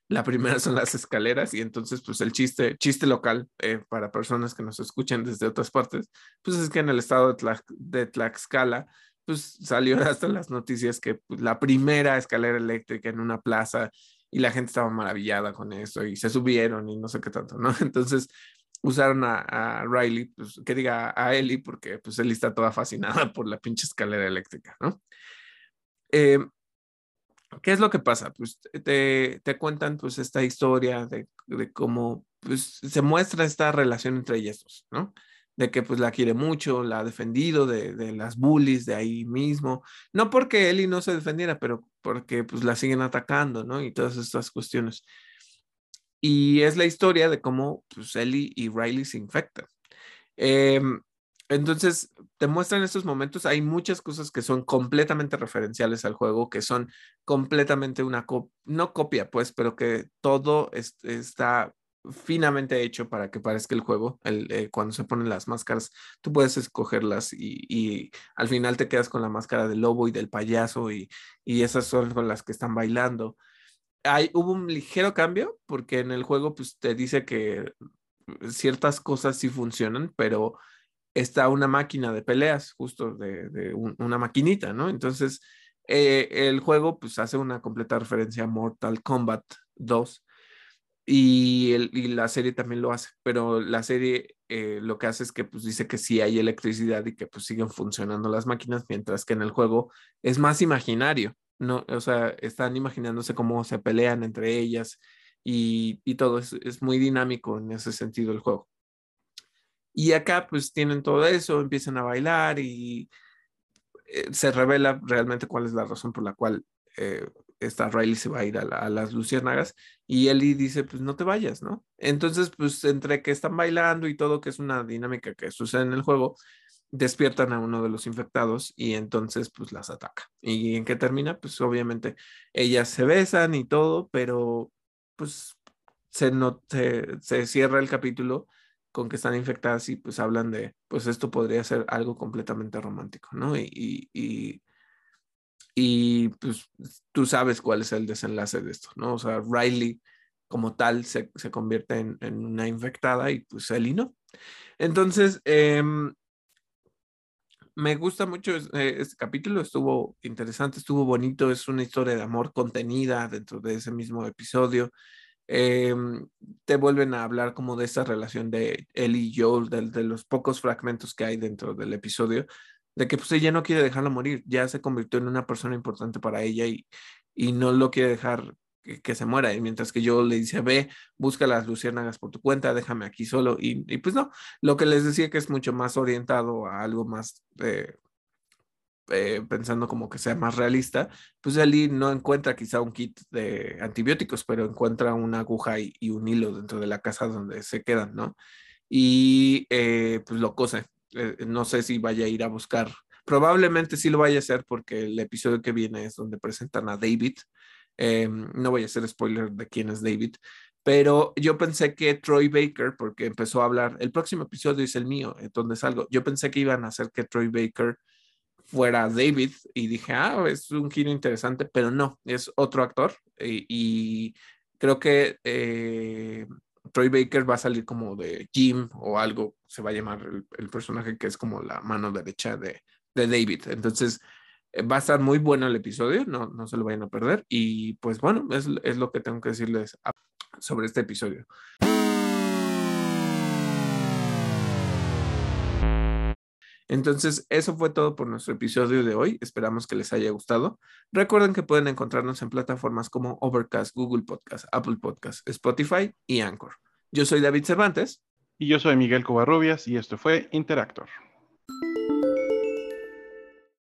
La primera son las escaleras y entonces pues el chiste, chiste local eh, para personas que nos escuchan desde otras partes, pues es que en el estado de, de Tlaxcala pues salió hasta las noticias que pues, la primera escalera eléctrica en una plaza y la gente estaba maravillada con eso y se subieron y no sé qué tanto, ¿no? Entonces usaron a, Riley, pues que diga a Ellie, porque pues Ellie está toda fascinada por la pinche escalera eléctrica, ¿no? Eh, ¿Qué es lo que pasa? Pues te, te cuentan pues esta historia de, de, cómo pues, se muestra esta relación entre ellos, ¿no? De que pues la quiere mucho, la ha defendido de, las bullies de ahí mismo, no porque Ellie no se defendiera, pero porque pues la siguen atacando, ¿no? Y todas estas cuestiones. Y es la historia de cómo pues Ellie y Riley se infectan. Em, entonces, te muestran estos momentos, hay muchas cosas que son completamente referenciales al juego, que son completamente una, no copia, pues, pero que todo está finamente hecho para que parezca el juego. Eh, cuando se ponen las máscaras, tú puedes escogerlas y, al final te quedas con la máscara del lobo y del payaso y, esas son con las que están bailando. Hay, hubo un ligero cambio porque en el juego pues te dice que ciertas cosas sí funcionan, pero está una máquina de peleas, justo de, una maquinita, ¿no? Entonces, eh, el juego pues hace una completa referencia a Mortal Kombat 2 y, la serie también lo hace, pero la serie eh, lo que hace es que pues dice que sí hay electricidad y que pues siguen funcionando las máquinas, mientras que en el juego es más imaginario, ¿no? O sea, están imaginándose cómo se pelean entre ellas y, y todo, es, es muy dinámico en ese sentido el juego. Y acá pues tienen todo eso, empiezan a bailar y eh, se revela realmente cuál es la razón por la cual eh, esta Riley se va a ir a, las luciérnagas y Ellie dice, pues no te vayas, ¿no? Entonces, pues entre que están bailando y todo, que es una dinámica que sucede en el juego, despiertan a uno de los infectados y entonces pues las ataca. ¿Y en qué termina? Pues obviamente ellas se besan y todo, pero pues se, no, se, cierra el capítulo con que están infectadas y pues hablan de, pues esto podría ser algo completamente romántico, ¿no? y pues tú sabes cuál es el desenlace de esto, ¿no? O sea, Riley como tal se, convierte en, una infectada y pues Ellie no. Entonces, em, me gusta mucho eh, este capítulo, estuvo interesante, estuvo bonito, es una historia de amor contenida dentro de ese mismo episodio. em, te vuelven a hablar como de esta relación de él y Joel, de, de, los pocos fragmentos que hay dentro del episodio, de que pues ella no quiere dejarlo morir, ya se convirtió en una persona importante para ella y, y no lo quiere dejar que, se muera. Y mientras que yo le dice, ve, busca las luciérnagas por tu cuenta, déjame aquí solo. Y, pues no, lo que les decía que es mucho más orientado a algo más, eh, eh, pensando como que sea más realista, pues Ali no encuentra quizá un kit de antibióticos, pero encuentra una aguja y, un hilo dentro de la casa donde se quedan, ¿no? Y eh, pues lo cose. No sé si vaya a ir a buscar probablemente sí lo vaya a hacer porque el episodio que viene es donde presentan a David, Em, no voy a hacer spoiler de quién es David, pero yo pensé que Troy Baker, porque empezó a hablar, el próximo episodio es el mío, donde salgo, yo pensé que iban a hacer que Troy Baker fuera David y dije, ah, es un giro interesante, pero no, es otro actor y, creo que eh, Troy Baker va a salir como de Jim o algo, se va a llamar el, personaje que es como la mano derecha de, de David. Entonces, eh, va a estar muy bueno el episodio, no, no se lo vayan a perder. Y pues bueno, es, es lo que tengo que decirles sobre este episodio. Entonces, eso fue todo por nuestro episodio de hoy. Esperamos que les haya gustado. Recuerden que pueden encontrarnos en plataformas como Overcast, Google Podcast, Apple Podcast, Spotify y Anchor. Yo soy David Cervantes. Y yo soy Miguel Covarrubias y esto fue Interactor.